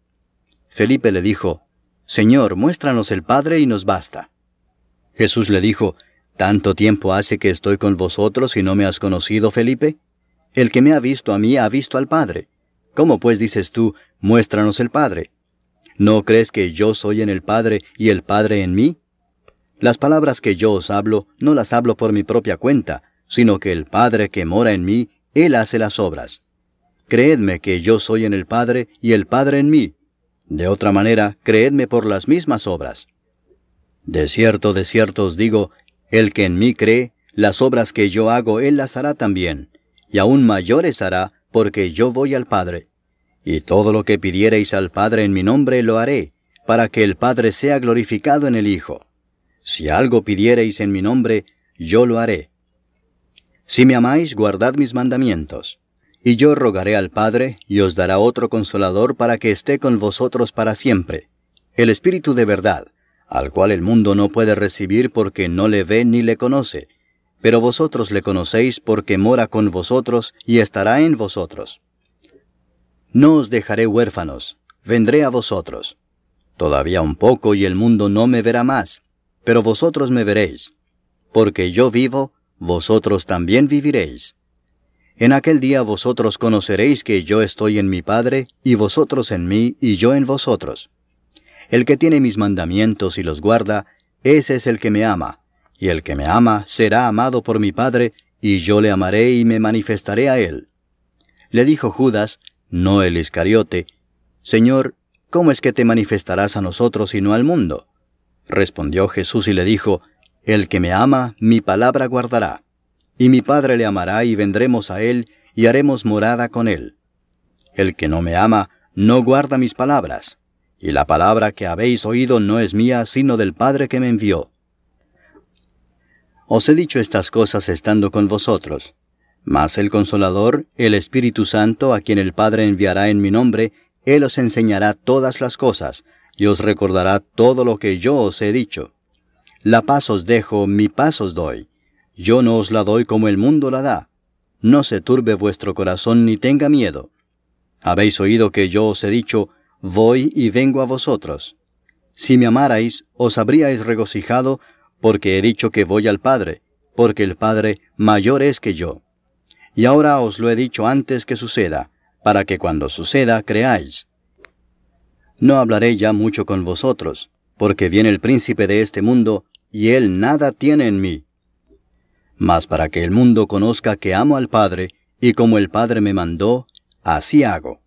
Felipe le dijo, Señor, muéstranos el Padre y nos basta. Jesús le dijo, ¿Tanto tiempo hace que estoy con vosotros y no me has conocido, Felipe? El que me ha visto a mí ha visto al Padre. ¿Cómo pues dices tú, muéstranos el Padre? ¿No crees que yo soy en el Padre y el Padre en mí? Las palabras que yo os hablo, no las hablo por mi propia cuenta, sino que el Padre que mora en mí, Él hace las obras. Creedme que yo soy en el Padre y el Padre en mí. De otra manera, creedme por las mismas obras. De cierto, de cierto os digo, el que en mí cree, las obras que yo hago, Él las hará también, y aún mayores hará, porque yo voy al Padre. Y todo lo que pidiereis al Padre en mi nombre lo haré, para que el Padre sea glorificado en el Hijo. Si algo pidiereis en mi nombre, yo lo haré. Si me amáis, guardad mis mandamientos. Y yo rogaré al Padre, y os dará otro consolador para que esté con vosotros para siempre, el Espíritu de verdad, al cual el mundo no puede recibir porque no le ve ni le conoce, pero vosotros le conocéis porque mora con vosotros y estará en vosotros. No os dejaré huérfanos, vendré a vosotros. Todavía un poco y el mundo no me verá más, pero vosotros me veréis. Porque yo vivo, vosotros también viviréis. En aquel día vosotros conoceréis que yo estoy en mi Padre, y vosotros en mí, y yo en vosotros. El que tiene mis mandamientos y los guarda, ese es el que me ama, y el que me ama será amado por mi Padre, y yo le amaré y me manifestaré a él. Le dijo Judas, no el Iscariote, Señor, ¿cómo es que te manifestarás a nosotros y no al mundo? Respondió Jesús y le dijo, El que me ama, mi palabra guardará y mi Padre le amará y vendremos a él y haremos morada con él. El que no me ama, no guarda mis palabras, y la palabra que habéis oído no es mía, sino del Padre que me envió. Os he dicho estas cosas estando con vosotros. Mas el Consolador, el Espíritu Santo, a quien el Padre enviará en mi nombre, Él os enseñará todas las cosas, y os recordará todo lo que yo os he dicho. La paz os dejo, mi paz os doy. Yo no os la doy como el mundo la da. No se turbe vuestro corazón ni tenga miedo. Habéis oído que yo os he dicho, voy y vengo a vosotros. Si me amarais, os habríais regocijado, porque he dicho que voy al Padre, porque el Padre mayor es que yo. Y ahora os lo he dicho antes que suceda, para que cuando suceda creáis. No hablaré ya mucho con vosotros, porque viene el príncipe de este mundo, y él nada tiene en mí mas para que el mundo conozca que amo al Padre, y como el Padre me mandó, así hago.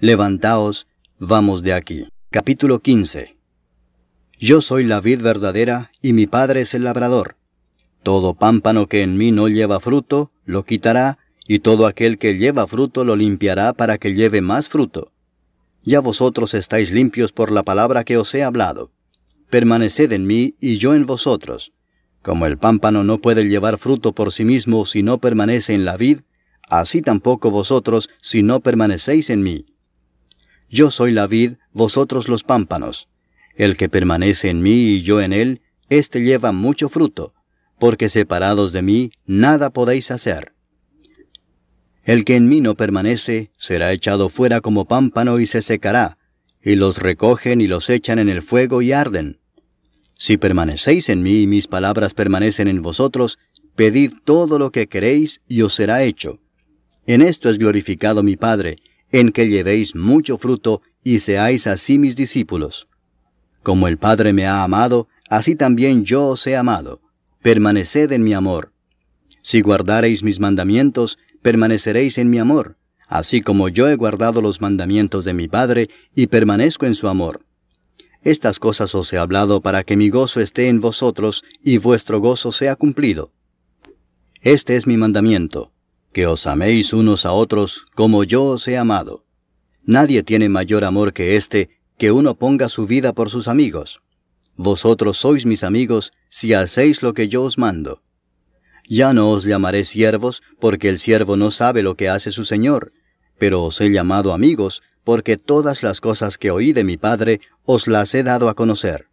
Levantaos, vamos de aquí. Capítulo 15 Yo soy la vid verdadera, y mi Padre es el labrador. Todo pámpano que en mí no lleva fruto, lo quitará, y todo aquel que lleva fruto lo limpiará para que lleve más fruto. Ya vosotros estáis limpios por la palabra que os he hablado. Permaneced en mí y yo en vosotros. Como el pámpano no puede llevar fruto por sí mismo si no permanece en la vid, así tampoco vosotros si no permanecéis en mí. Yo soy la vid, vosotros los pámpanos. El que permanece en mí y yo en él, éste lleva mucho fruto, porque separados de mí nada podéis hacer. El que en mí no permanece será echado fuera como pámpano y se secará, y los recogen y los echan en el fuego y arden. Si permanecéis en mí y mis palabras permanecen en vosotros, pedid todo lo que queréis y os será hecho. En esto es glorificado mi Padre, en que llevéis mucho fruto y seáis así mis discípulos. Como el Padre me ha amado, así también yo os he amado. Permaneced en mi amor. Si guardareis mis mandamientos, permaneceréis en mi amor, así como yo he guardado los mandamientos de mi Padre y permanezco en su amor. Estas cosas os he hablado para que mi gozo esté en vosotros y vuestro gozo sea cumplido. Este es mi mandamiento, que os améis unos a otros como yo os he amado. Nadie tiene mayor amor que este, que uno ponga su vida por sus amigos. Vosotros sois mis amigos si hacéis lo que yo os mando. Ya no os llamaré siervos, porque el siervo no sabe lo que hace su Señor, pero os he llamado amigos, porque todas las cosas que oí de mi Padre os las he dado a conocer.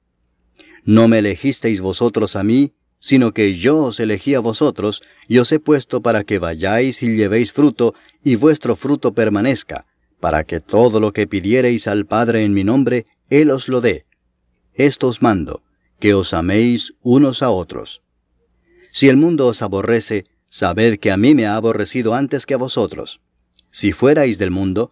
No me elegisteis vosotros a mí, sino que yo os elegí a vosotros, y os he puesto para que vayáis y llevéis fruto, y vuestro fruto permanezca, para que todo lo que pidiereis al Padre en mi nombre, Él os lo dé. Esto os mando, que os améis unos a otros. Si el mundo os aborrece, sabed que a mí me ha aborrecido antes que a vosotros. Si fuerais del mundo,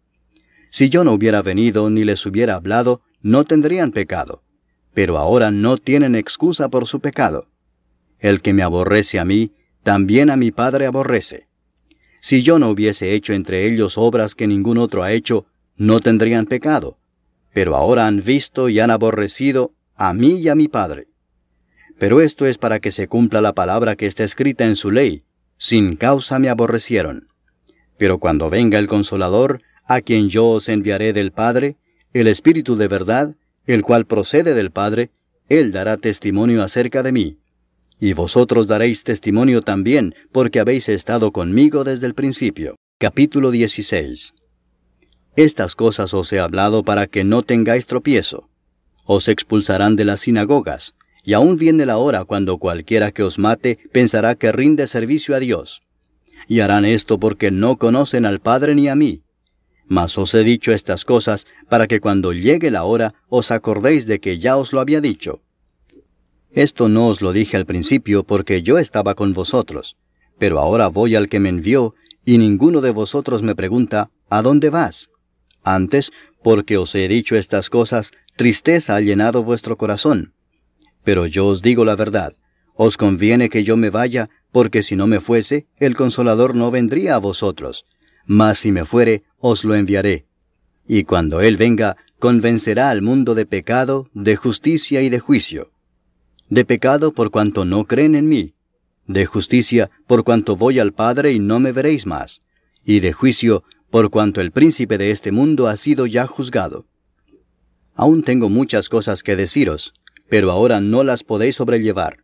Si yo no hubiera venido ni les hubiera hablado, no tendrían pecado. Pero ahora no tienen excusa por su pecado. El que me aborrece a mí, también a mi Padre aborrece. Si yo no hubiese hecho entre ellos obras que ningún otro ha hecho, no tendrían pecado. Pero ahora han visto y han aborrecido a mí y a mi Padre. Pero esto es para que se cumpla la palabra que está escrita en su ley. Sin causa me aborrecieron. Pero cuando venga el consolador, a quien yo os enviaré del Padre, el Espíritu de verdad, el cual procede del Padre, él dará testimonio acerca de mí. Y vosotros daréis testimonio también, porque habéis estado conmigo desde el principio. Capítulo 16. Estas cosas os he hablado para que no tengáis tropiezo. Os expulsarán de las sinagogas, y aún viene la hora cuando cualquiera que os mate pensará que rinde servicio a Dios. Y harán esto porque no conocen al Padre ni a mí. Mas os he dicho estas cosas para que cuando llegue la hora os acordéis de que ya os lo había dicho. Esto no os lo dije al principio porque yo estaba con vosotros, pero ahora voy al que me envió, y ninguno de vosotros me pregunta, ¿A dónde vas? Antes, porque os he dicho estas cosas, tristeza ha llenado vuestro corazón. Pero yo os digo la verdad, os conviene que yo me vaya, porque si no me fuese, el consolador no vendría a vosotros, mas si me fuere, os lo enviaré. Y cuando Él venga, convencerá al mundo de pecado, de justicia y de juicio de pecado por cuanto no creen en mí, de justicia por cuanto voy al Padre y no me veréis más, y de juicio por cuanto el príncipe de este mundo ha sido ya juzgado. Aún tengo muchas cosas que deciros, pero ahora no las podéis sobrellevar.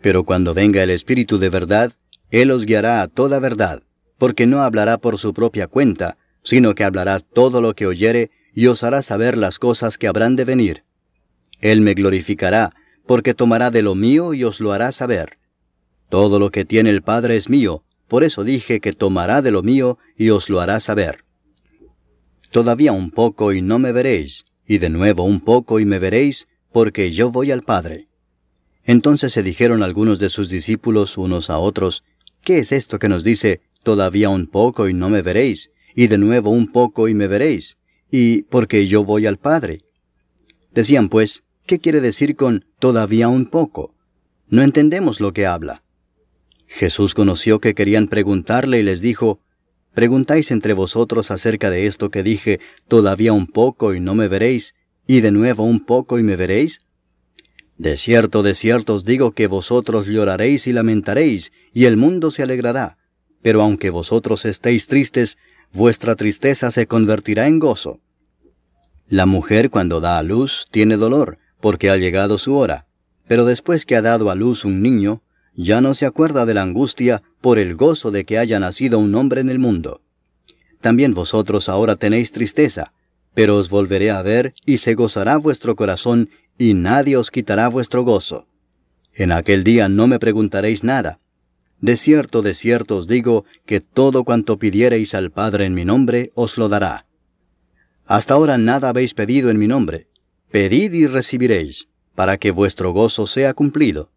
Pero cuando venga el Espíritu de verdad, Él os guiará a toda verdad, porque no hablará por su propia cuenta, sino que hablará todo lo que oyere y os hará saber las cosas que habrán de venir. Él me glorificará, porque tomará de lo mío y os lo hará saber. Todo lo que tiene el Padre es mío, por eso dije que tomará de lo mío y os lo hará saber. Todavía un poco y no me veréis, y de nuevo un poco y me veréis, porque yo voy al Padre. Entonces se dijeron algunos de sus discípulos unos a otros, ¿qué es esto que nos dice, todavía un poco y no me veréis, y de nuevo un poco y me veréis, y porque yo voy al Padre? Decían pues, ¿Qué quiere decir con todavía un poco? No entendemos lo que habla. Jesús conoció que querían preguntarle y les dijo, ¿Preguntáis entre vosotros acerca de esto que dije, todavía un poco y no me veréis, y de nuevo un poco y me veréis? De cierto, de cierto os digo que vosotros lloraréis y lamentaréis, y el mundo se alegrará. Pero aunque vosotros estéis tristes, vuestra tristeza se convertirá en gozo. La mujer cuando da a luz tiene dolor, porque ha llegado su hora, pero después que ha dado a luz un niño, ya no se acuerda de la angustia por el gozo de que haya nacido un hombre en el mundo. También vosotros ahora tenéis tristeza, pero os volveré a ver y se gozará vuestro corazón y nadie os quitará vuestro gozo. En aquel día no me preguntaréis nada. De cierto, de cierto os digo que todo cuanto pidiereis al Padre en mi nombre os lo dará. Hasta ahora nada habéis pedido en mi nombre. Pedid y recibiréis, para que vuestro gozo sea cumplido.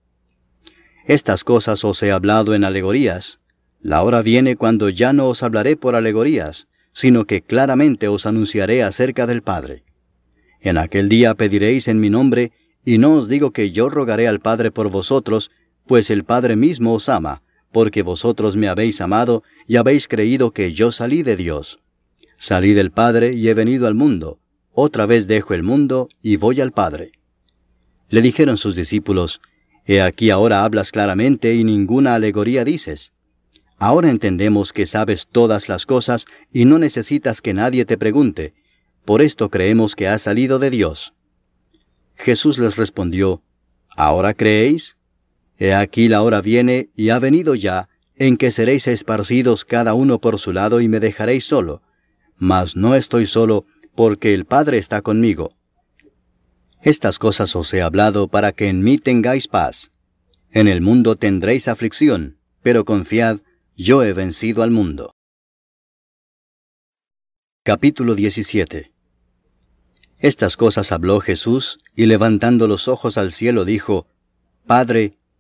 Estas cosas os he hablado en alegorías. La hora viene cuando ya no os hablaré por alegorías, sino que claramente os anunciaré acerca del Padre. En aquel día pediréis en mi nombre, y no os digo que yo rogaré al Padre por vosotros, pues el Padre mismo os ama, porque vosotros me habéis amado y habéis creído que yo salí de Dios. Salí del Padre y he venido al mundo otra vez dejo el mundo y voy al Padre. Le dijeron sus discípulos, He aquí ahora hablas claramente y ninguna alegoría dices. Ahora entendemos que sabes todas las cosas y no necesitas que nadie te pregunte. Por esto creemos que has salido de Dios. Jesús les respondió, ¿Ahora creéis? He aquí la hora viene y ha venido ya, en que seréis esparcidos cada uno por su lado y me dejaréis solo. Mas no estoy solo, porque el Padre está conmigo. Estas cosas os he hablado para que en mí tengáis paz. En el mundo tendréis aflicción, pero confiad, yo he vencido al mundo. Capítulo 17 Estas cosas habló Jesús, y levantando los ojos al cielo dijo, Padre,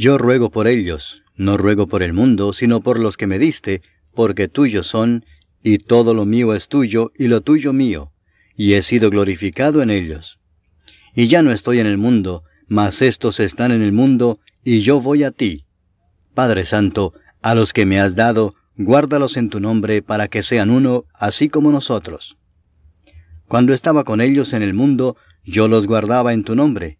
Yo ruego por ellos, no ruego por el mundo, sino por los que me diste, porque tuyos son, y todo lo mío es tuyo, y lo tuyo mío, y he sido glorificado en ellos. Y ya no estoy en el mundo, mas estos están en el mundo, y yo voy a ti. Padre Santo, a los que me has dado, guárdalos en tu nombre para que sean uno, así como nosotros. Cuando estaba con ellos en el mundo, yo los guardaba en tu nombre.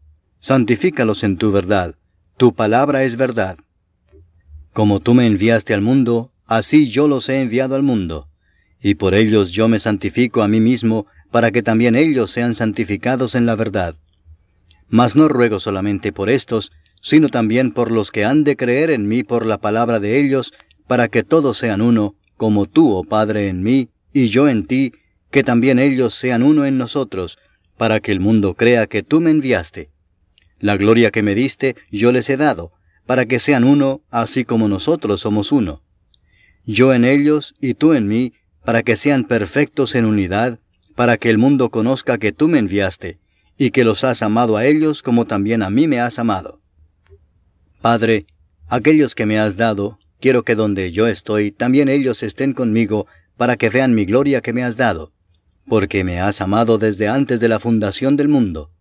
Santifícalos en tu verdad. Tu palabra es verdad. Como tú me enviaste al mundo, así yo los he enviado al mundo. Y por ellos yo me santifico a mí mismo, para que también ellos sean santificados en la verdad. Mas no ruego solamente por estos, sino también por los que han de creer en mí por la palabra de ellos, para que todos sean uno, como tú, oh Padre, en mí, y yo en ti, que también ellos sean uno en nosotros, para que el mundo crea que tú me enviaste. La gloria que me diste yo les he dado, para que sean uno, así como nosotros somos uno. Yo en ellos y tú en mí, para que sean perfectos en unidad, para que el mundo conozca que tú me enviaste, y que los has amado a ellos como también a mí me has amado. Padre, aquellos que me has dado, quiero que donde yo estoy, también ellos estén conmigo, para que vean mi gloria que me has dado porque me has amado desde antes de la fundación del mundo.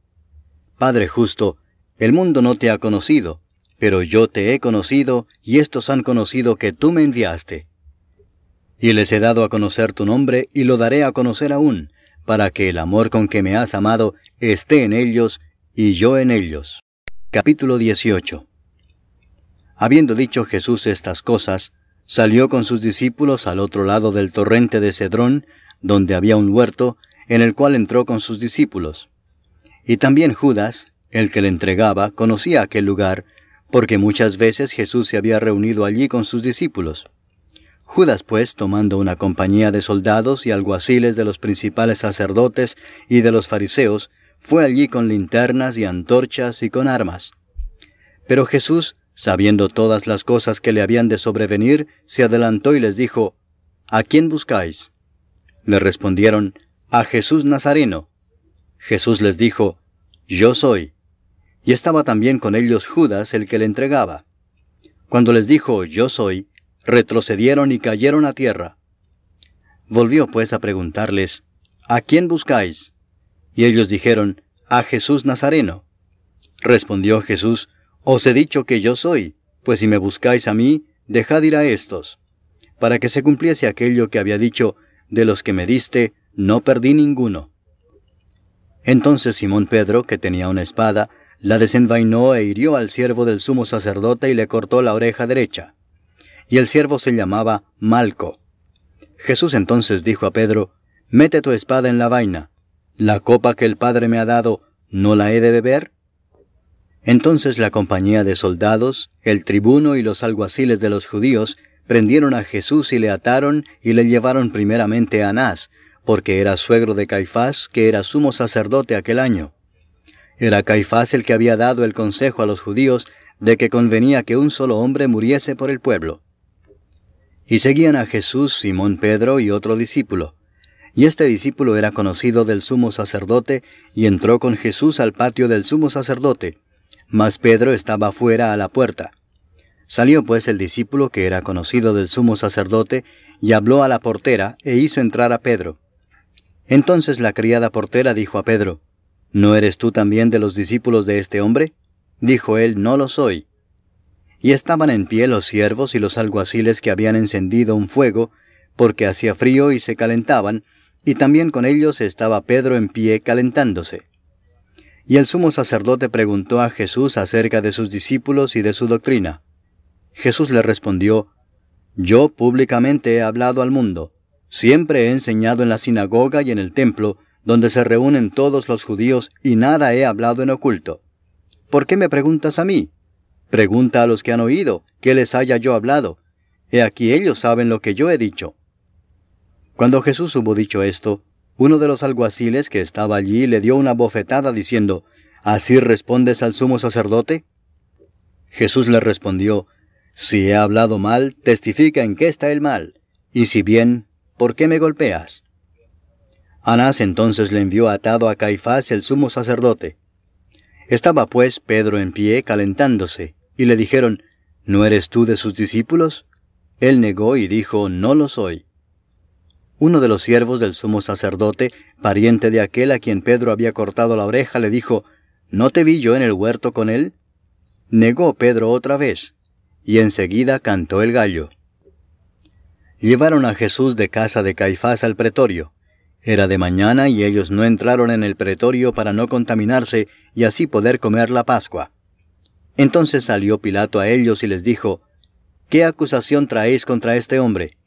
Padre justo, el mundo no te ha conocido, pero yo te he conocido, y estos han conocido que tú me enviaste. Y les he dado a conocer tu nombre, y lo daré a conocer aún, para que el amor con que me has amado esté en ellos, y yo en ellos. Capítulo 18 Habiendo dicho Jesús estas cosas, salió con sus discípulos al otro lado del torrente de Cedrón, donde había un huerto, en el cual entró con sus discípulos. Y también Judas, el que le entregaba, conocía aquel lugar, porque muchas veces Jesús se había reunido allí con sus discípulos. Judas, pues, tomando una compañía de soldados y alguaciles de los principales sacerdotes y de los fariseos, fue allí con linternas y antorchas y con armas. Pero Jesús, sabiendo todas las cosas que le habían de sobrevenir, se adelantó y les dijo, ¿A quién buscáis? Le respondieron, A Jesús Nazareno. Jesús les dijo, Yo soy. Y estaba también con ellos Judas el que le entregaba. Cuando les dijo, Yo soy, retrocedieron y cayeron a tierra. Volvió pues a preguntarles, ¿A quién buscáis? Y ellos dijeron, A Jesús Nazareno. Respondió Jesús, Os he dicho que yo soy, pues si me buscáis a mí, dejad ir a estos, para que se cumpliese aquello que había dicho, de los que me diste, no perdí ninguno. Entonces Simón Pedro, que tenía una espada, la desenvainó e hirió al siervo del sumo sacerdote y le cortó la oreja derecha. Y el siervo se llamaba Malco. Jesús entonces dijo a Pedro, Mete tu espada en la vaina. ¿La copa que el Padre me ha dado, no la he de beber? Entonces la compañía de soldados, el tribuno y los alguaciles de los judíos prendieron a Jesús y le ataron y le llevaron primeramente a Anás, porque era suegro de Caifás, que era sumo sacerdote aquel año. Era Caifás el que había dado el consejo a los judíos de que convenía que un solo hombre muriese por el pueblo. Y seguían a Jesús Simón Pedro y otro discípulo. Y este discípulo era conocido del sumo sacerdote, y entró con Jesús al patio del sumo sacerdote, mas Pedro estaba fuera a la puerta. Salió pues el discípulo que era conocido del sumo sacerdote, y habló a la portera, e hizo entrar a Pedro. Entonces la criada portera dijo a Pedro, ¿No eres tú también de los discípulos de este hombre? Dijo él, No lo soy. Y estaban en pie los siervos y los alguaciles que habían encendido un fuego, porque hacía frío y se calentaban, y también con ellos estaba Pedro en pie calentándose. Y el sumo sacerdote preguntó a Jesús acerca de sus discípulos y de su doctrina. Jesús le respondió, Yo públicamente he hablado al mundo, siempre he enseñado en la sinagoga y en el templo, donde se reúnen todos los judíos, y nada he hablado en oculto. ¿Por qué me preguntas a mí? Pregunta a los que han oído, que les haya yo hablado. He aquí ellos saben lo que yo he dicho. Cuando Jesús hubo dicho esto, uno de los alguaciles que estaba allí le dio una bofetada diciendo, ¿Así respondes al sumo sacerdote? Jesús le respondió, Si he hablado mal, testifica en qué está el mal, y si bien, ¿por qué me golpeas? Anás entonces le envió atado a Caifás el sumo sacerdote. Estaba pues Pedro en pie calentándose, y le dijeron, ¿No eres tú de sus discípulos? Él negó y dijo, No lo soy. Uno de los siervos del sumo sacerdote, pariente de aquel a quien Pedro había cortado la oreja, le dijo, ¿No te vi yo en el huerto con él? Negó Pedro otra vez, y enseguida cantó el gallo. Llevaron a Jesús de casa de Caifás al pretorio. Era de mañana y ellos no entraron en el pretorio para no contaminarse y así poder comer la Pascua. Entonces salió Pilato a ellos y les dijo, ¿Qué acusación traéis contra este hombre?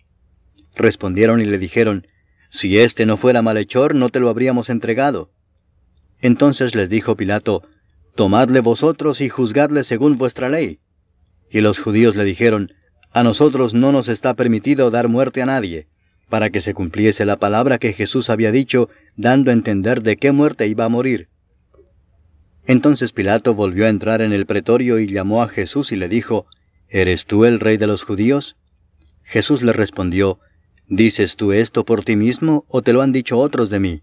Respondieron y le dijeron, Si éste no fuera malhechor, no te lo habríamos entregado. Entonces les dijo Pilato, Tomadle vosotros y juzgadle según vuestra ley. Y los judíos le dijeron, A nosotros no nos está permitido dar muerte a nadie para que se cumpliese la palabra que Jesús había dicho, dando a entender de qué muerte iba a morir. Entonces Pilato volvió a entrar en el pretorio y llamó a Jesús y le dijo, ¿Eres tú el rey de los judíos? Jesús le respondió, ¿Dices tú esto por ti mismo o te lo han dicho otros de mí?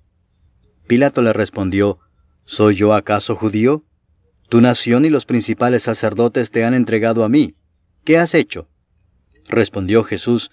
Pilato le respondió, ¿Soy yo acaso judío? Tu nación y los principales sacerdotes te han entregado a mí. ¿Qué has hecho? Respondió Jesús,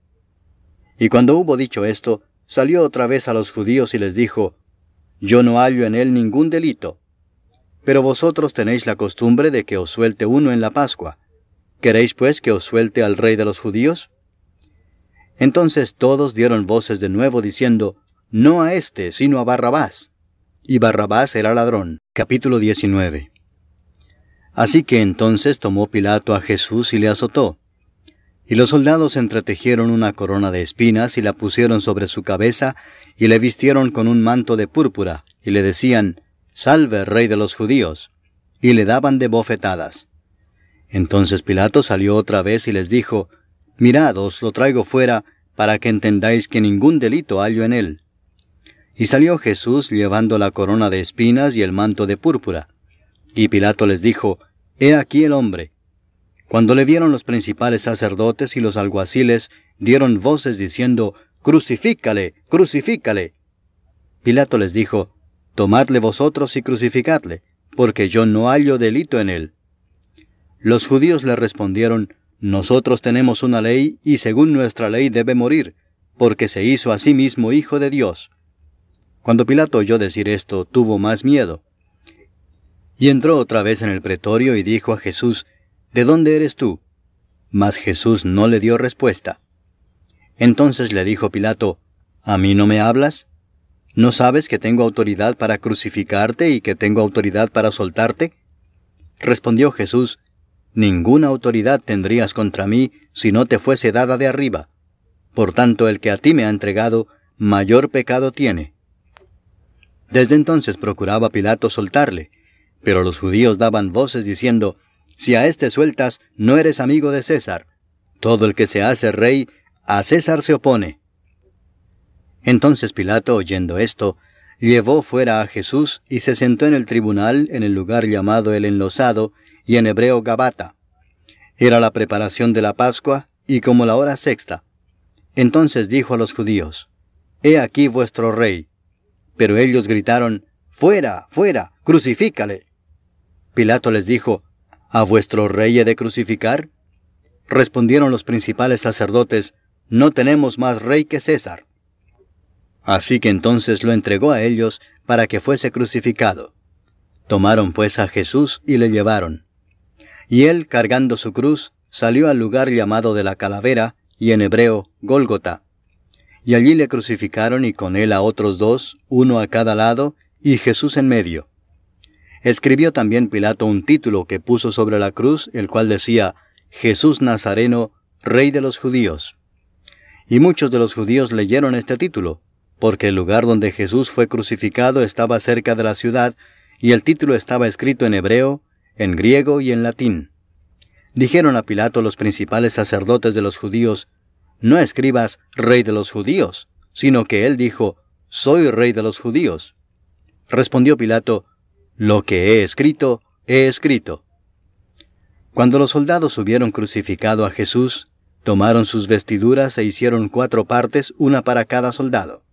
Y cuando hubo dicho esto, salió otra vez a los judíos y les dijo, Yo no hallo en él ningún delito. Pero vosotros tenéis la costumbre de que os suelte uno en la Pascua. ¿Queréis pues que os suelte al rey de los judíos? Entonces todos dieron voces de nuevo diciendo, No a éste, sino a Barrabás. Y Barrabás era ladrón. Capítulo 19. Así que entonces tomó Pilato a Jesús y le azotó. Y los soldados entretejieron una corona de espinas y la pusieron sobre su cabeza, y le vistieron con un manto de púrpura, y le decían, Salve, rey de los judíos, y le daban de bofetadas. Entonces Pilato salió otra vez y les dijo, Mirad, os lo traigo fuera, para que entendáis que ningún delito hallo en él. Y salió Jesús llevando la corona de espinas y el manto de púrpura. Y Pilato les dijo, He aquí el hombre. Cuando le vieron los principales sacerdotes y los alguaciles, dieron voces diciendo, Crucifícale, crucifícale. Pilato les dijo, Tomadle vosotros y crucificadle, porque yo no hallo delito en él. Los judíos le respondieron, Nosotros tenemos una ley, y según nuestra ley debe morir, porque se hizo a sí mismo hijo de Dios. Cuando Pilato oyó decir esto, tuvo más miedo. Y entró otra vez en el pretorio y dijo a Jesús, ¿De dónde eres tú? Mas Jesús no le dio respuesta. Entonces le dijo Pilato, ¿A mí no me hablas? ¿No sabes que tengo autoridad para crucificarte y que tengo autoridad para soltarte? Respondió Jesús, Ninguna autoridad tendrías contra mí si no te fuese dada de arriba. Por tanto, el que a ti me ha entregado, mayor pecado tiene. Desde entonces procuraba Pilato soltarle, pero los judíos daban voces diciendo, Si a éste sueltas, no eres amigo de César. Todo el que se hace rey, a César se opone. Entonces Pilato, oyendo esto, llevó fuera a Jesús y se sentó en el tribunal en el lugar llamado el enlosado, y en hebreo Gabata. Era la preparación de la Pascua, y como la hora sexta. Entonces dijo a los judíos, He aquí vuestro rey. Pero ellos gritaron, Fuera, fuera, crucifícale. Pilato les dijo, ¿A vuestro rey he de crucificar? Respondieron los principales sacerdotes, No tenemos más rey que César. Así que entonces lo entregó a ellos para que fuese crucificado. Tomaron pues a Jesús y le llevaron. Y él, cargando su cruz, salió al lugar llamado de la calavera, y en hebreo, Gólgota. Y allí le crucificaron y con él a otros dos, uno a cada lado, y Jesús en medio. Escribió también Pilato un título que puso sobre la cruz, el cual decía, Jesús Nazareno, Rey de los judíos. Y muchos de los judíos leyeron este título, porque el lugar donde Jesús fue crucificado estaba cerca de la ciudad, y el título estaba escrito en hebreo, en griego y en latín. Dijeron a Pilato los principales sacerdotes de los judíos, No escribas Rey de los judíos, sino que él dijo, Soy Rey de los judíos. Respondió Pilato, Lo que he escrito, he escrito. Cuando los soldados hubieron crucificado a Jesús, tomaron sus vestiduras e hicieron cuatro partes, una para cada soldado.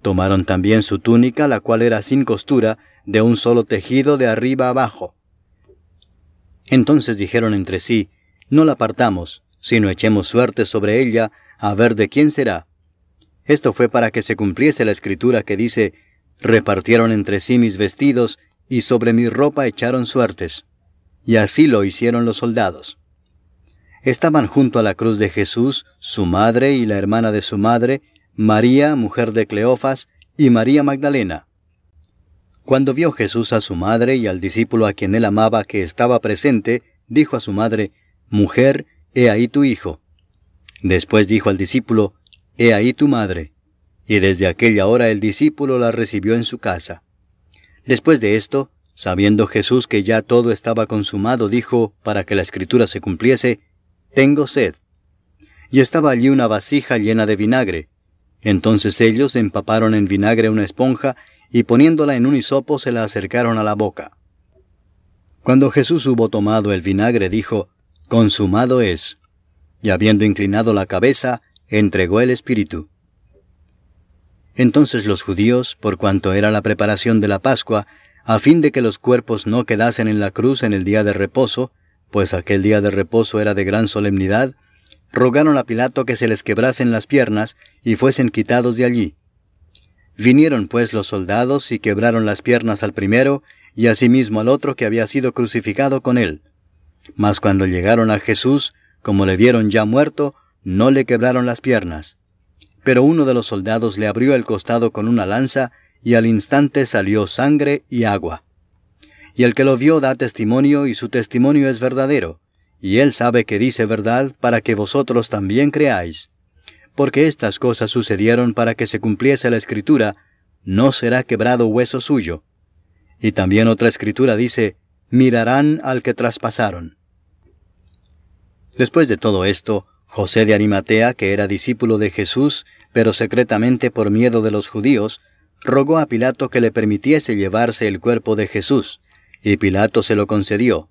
Tomaron también su túnica, la cual era sin costura, de un solo tejido de arriba abajo. Entonces dijeron entre sí, No la partamos, sino echemos suerte sobre ella, a ver de quién será. Esto fue para que se cumpliese la escritura que dice, Repartieron entre sí mis vestidos, y sobre mi ropa echaron suertes. Y así lo hicieron los soldados. Estaban junto a la cruz de Jesús, su madre y la hermana de su madre, María, mujer de Cleofas, y María Magdalena. Cuando vio Jesús a su madre y al discípulo a quien él amaba que estaba presente, dijo a su madre, Mujer, he ahí tu hijo. Después dijo al discípulo, He ahí tu madre. Y desde aquella hora el discípulo la recibió en su casa. Después de esto, sabiendo Jesús que ya todo estaba consumado, dijo, para que la escritura se cumpliese, Tengo sed. Y estaba allí una vasija llena de vinagre, entonces ellos empaparon en vinagre una esponja y poniéndola en un hisopo se la acercaron a la boca. Cuando Jesús hubo tomado el vinagre, dijo, Consumado es. Y habiendo inclinado la cabeza, entregó el Espíritu. Entonces los judíos, por cuanto era la preparación de la Pascua, a fin de que los cuerpos no quedasen en la cruz en el día de reposo, pues aquel día de reposo era de gran solemnidad, rogaron a Pilato que se les quebrasen las piernas y fuesen quitados de allí. Vinieron pues los soldados y quebraron las piernas al primero y asimismo al otro que había sido crucificado con él. Mas cuando llegaron a Jesús, como le vieron ya muerto, no le quebraron las piernas. Pero uno de los soldados le abrió el costado con una lanza, y al instante salió sangre y agua. Y el que lo vio da testimonio, y su testimonio es verdadero, y él sabe que dice verdad para que vosotros también creáis. Porque estas cosas sucedieron para que se cumpliese la escritura, no será quebrado hueso suyo. Y también otra escritura dice, mirarán al que traspasaron. Después de todo esto, José de Arimatea, que era discípulo de Jesús, pero secretamente por miedo de los judíos, rogó a Pilato que le permitiese llevarse el cuerpo de Jesús, y Pilato se lo concedió.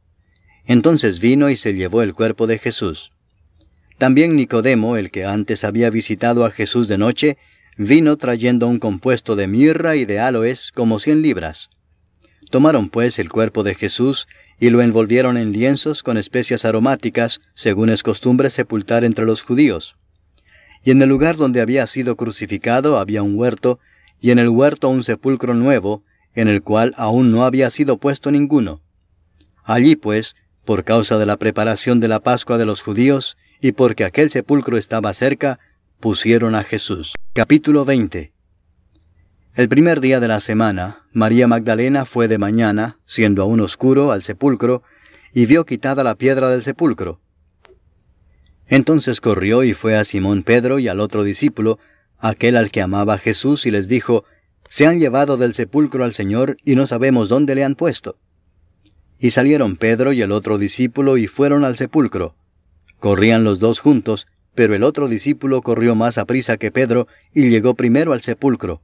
Entonces vino y se llevó el cuerpo de Jesús. También Nicodemo, el que antes había visitado a Jesús de noche, vino trayendo un compuesto de mirra y de aloes como cien libras. Tomaron pues el cuerpo de Jesús y lo envolvieron en lienzos con especias aromáticas, según es costumbre sepultar entre los judíos. Y en el lugar donde había sido crucificado había un huerto, y en el huerto un sepulcro nuevo, en el cual aún no había sido puesto ninguno. Allí pues por causa de la preparación de la Pascua de los judíos y porque aquel sepulcro estaba cerca, pusieron a Jesús. Capítulo 20 El primer día de la semana, María Magdalena fue de mañana, siendo aún oscuro, al sepulcro, y vio quitada la piedra del sepulcro. Entonces corrió y fue a Simón Pedro y al otro discípulo, aquel al que amaba Jesús, y les dijo, Se han llevado del sepulcro al Señor y no sabemos dónde le han puesto. Y salieron Pedro y el otro discípulo y fueron al sepulcro. Corrían los dos juntos, pero el otro discípulo corrió más a prisa que Pedro y llegó primero al sepulcro.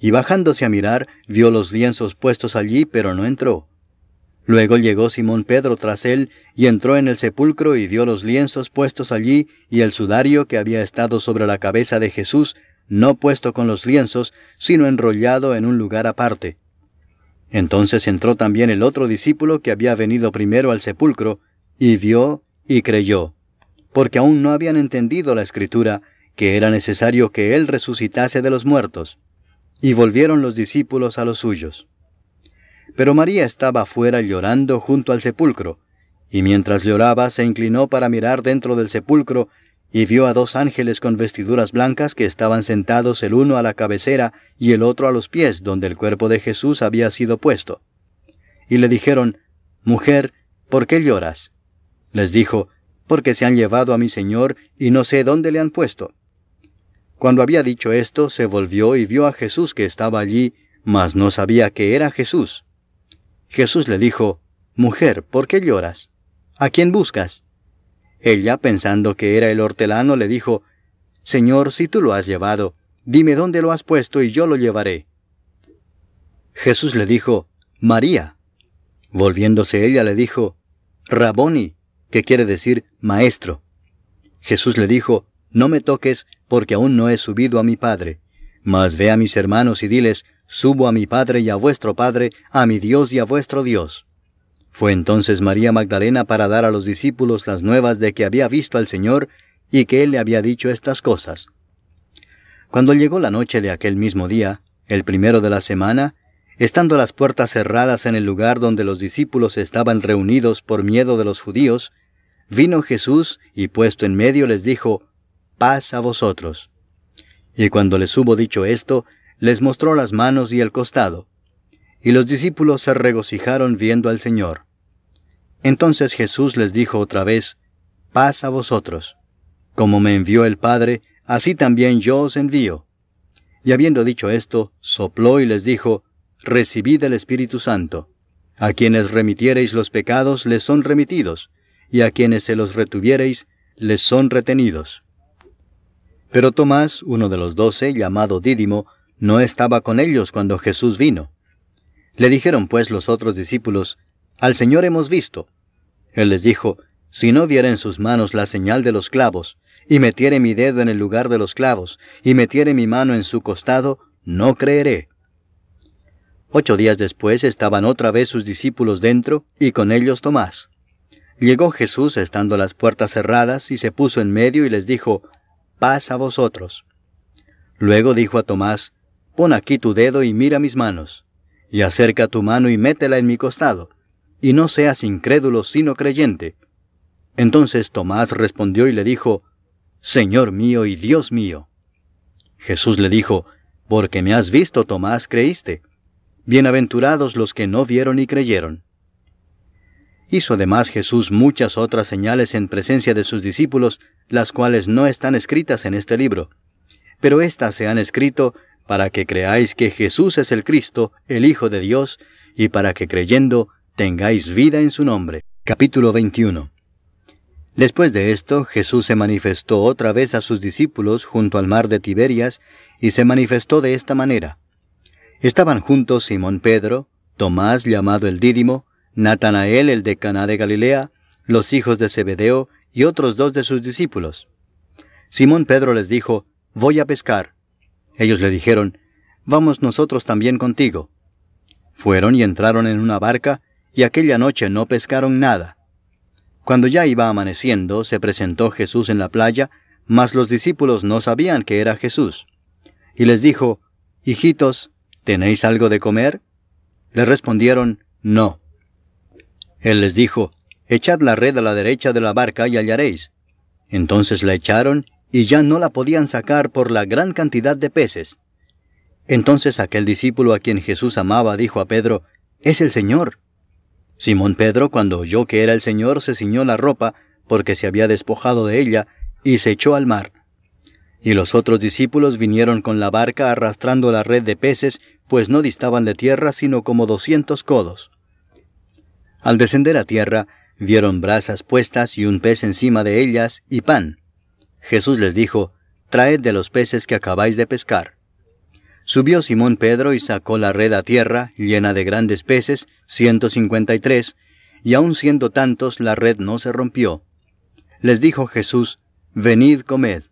Y bajándose a mirar, vio los lienzos puestos allí, pero no entró. Luego llegó Simón Pedro tras él, y entró en el sepulcro y vio los lienzos puestos allí, y el sudario que había estado sobre la cabeza de Jesús, no puesto con los lienzos, sino enrollado en un lugar aparte. Entonces entró también el otro discípulo que había venido primero al sepulcro, y vio y creyó, porque aún no habían entendido la escritura, que era necesario que él resucitase de los muertos. Y volvieron los discípulos a los suyos. Pero María estaba afuera llorando junto al sepulcro, y mientras lloraba se inclinó para mirar dentro del sepulcro, y vio a dos ángeles con vestiduras blancas que estaban sentados el uno a la cabecera y el otro a los pies donde el cuerpo de Jesús había sido puesto. Y le dijeron, Mujer, ¿por qué lloras? Les dijo, Porque se han llevado a mi Señor y no sé dónde le han puesto. Cuando había dicho esto, se volvió y vio a Jesús que estaba allí, mas no sabía que era Jesús. Jesús le dijo, Mujer, ¿por qué lloras? ¿A quién buscas? Ella, pensando que era el hortelano, le dijo, Señor, si tú lo has llevado, dime dónde lo has puesto y yo lo llevaré. Jesús le dijo, María. Volviéndose ella le dijo, Raboni, que quiere decir maestro. Jesús le dijo, No me toques, porque aún no he subido a mi Padre. Mas ve a mis hermanos y diles, Subo a mi Padre y a vuestro Padre, a mi Dios y a vuestro Dios. Fue entonces María Magdalena para dar a los discípulos las nuevas de que había visto al Señor y que Él le había dicho estas cosas. Cuando llegó la noche de aquel mismo día, el primero de la semana, estando las puertas cerradas en el lugar donde los discípulos estaban reunidos por miedo de los judíos, vino Jesús y puesto en medio les dijo, Paz a vosotros. Y cuando les hubo dicho esto, les mostró las manos y el costado. Y los discípulos se regocijaron viendo al Señor. Entonces Jesús les dijo otra vez, Paz a vosotros. Como me envió el Padre, así también yo os envío. Y habiendo dicho esto, sopló y les dijo, Recibid el Espíritu Santo. A quienes remitiereis los pecados les son remitidos, y a quienes se los retuviereis les son retenidos. Pero Tomás, uno de los doce, llamado Dídimo, no estaba con ellos cuando Jesús vino. Le dijeron pues los otros discípulos, Al Señor hemos visto. Él les dijo, Si no viera en sus manos la señal de los clavos, y metiere mi dedo en el lugar de los clavos, y metiere mi mano en su costado, no creeré. Ocho días después estaban otra vez sus discípulos dentro, y con ellos Tomás. Llegó Jesús estando las puertas cerradas, y se puso en medio y les dijo, Paz a vosotros. Luego dijo a Tomás, Pon aquí tu dedo y mira mis manos y acerca tu mano y métela en mi costado, y no seas incrédulo sino creyente. Entonces Tomás respondió y le dijo, Señor mío y Dios mío. Jesús le dijo, Porque me has visto, Tomás, creíste. Bienaventurados los que no vieron y creyeron. Hizo además Jesús muchas otras señales en presencia de sus discípulos, las cuales no están escritas en este libro. Pero éstas se han escrito para que creáis que Jesús es el Cristo, el Hijo de Dios, y para que creyendo tengáis vida en su nombre. Capítulo 21 Después de esto, Jesús se manifestó otra vez a sus discípulos junto al mar de Tiberias, y se manifestó de esta manera. Estaban juntos Simón Pedro, Tomás llamado el Dídimo, Natanael el de Caná de Galilea, los hijos de Zebedeo y otros dos de sus discípulos. Simón Pedro les dijo, Voy a pescar. Ellos le dijeron, Vamos nosotros también contigo. Fueron y entraron en una barca, y aquella noche no pescaron nada. Cuando ya iba amaneciendo, se presentó Jesús en la playa, mas los discípulos no sabían que era Jesús. Y les dijo, Hijitos, ¿tenéis algo de comer? Le respondieron, No. Él les dijo, Echad la red a la derecha de la barca y hallaréis. Entonces la echaron y ya no la podían sacar por la gran cantidad de peces. Entonces aquel discípulo a quien Jesús amaba dijo a Pedro, Es el Señor. Simón Pedro, cuando oyó que era el Señor, se ciñó la ropa, porque se había despojado de ella, y se echó al mar. Y los otros discípulos vinieron con la barca arrastrando la red de peces, pues no distaban de tierra sino como doscientos codos. Al descender a tierra, vieron brasas puestas y un pez encima de ellas y pan. Jesús les dijo, Traed de los peces que acabáis de pescar. Subió Simón Pedro y sacó la red a tierra, llena de grandes peces, ciento cincuenta y tres, y aun siendo tantos la red no se rompió. Les dijo Jesús, Venid, comed.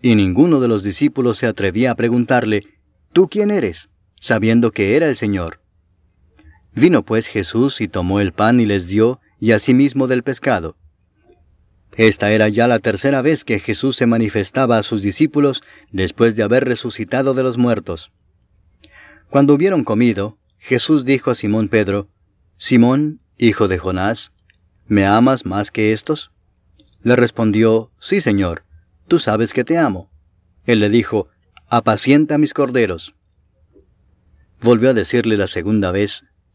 Y ninguno de los discípulos se atrevía a preguntarle, ¿Tú quién eres? sabiendo que era el Señor. Vino pues Jesús y tomó el pan y les dio, y asimismo del pescado. Esta era ya la tercera vez que Jesús se manifestaba a sus discípulos después de haber resucitado de los muertos. Cuando hubieron comido, Jesús dijo a Simón Pedro, Simón, hijo de Jonás, ¿me amas más que estos? Le respondió, Sí, Señor, tú sabes que te amo. Él le dijo, Apacienta mis corderos. Volvió a decirle la segunda vez,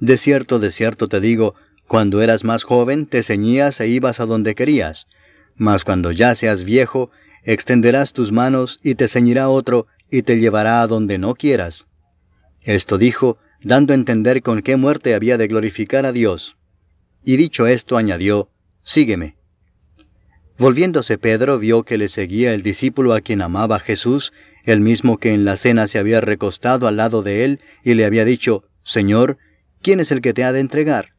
De cierto, de cierto te digo, cuando eras más joven te ceñías e ibas a donde querías, mas cuando ya seas viejo, extenderás tus manos y te ceñirá otro y te llevará a donde no quieras. Esto dijo, dando a entender con qué muerte había de glorificar a Dios. Y dicho esto añadió, Sígueme. Volviéndose Pedro vio que le seguía el discípulo a quien amaba Jesús, el mismo que en la cena se había recostado al lado de él y le había dicho, Señor, ¿quién es el que te ha de entregar?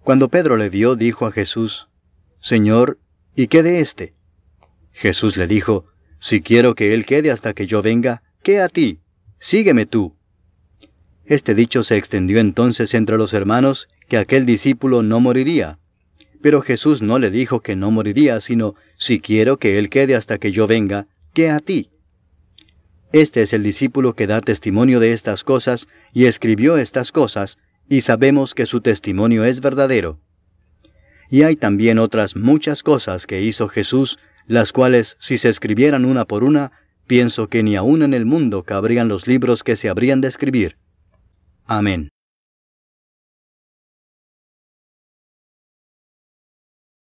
Cuando Pedro le vio, dijo a Jesús, Señor, ¿Y qué de éste? Jesús le dijo, Si quiero que él quede hasta que yo venga, ¿qué a ti? Sígueme tú. Este dicho se extendió entonces entre los hermanos que aquel discípulo no moriría. Pero Jesús no le dijo que no moriría, sino, si quiero que él quede hasta que yo venga, ¿qué a ti? Este es el discípulo que da testimonio de estas cosas y escribió estas cosas, y sabemos que su testimonio es verdadero. Y hay también otras muchas cosas que hizo Jesús, las cuales, si se escribieran una por una, pienso que ni aun en el mundo cabrían los libros que se habrían de escribir. Amén.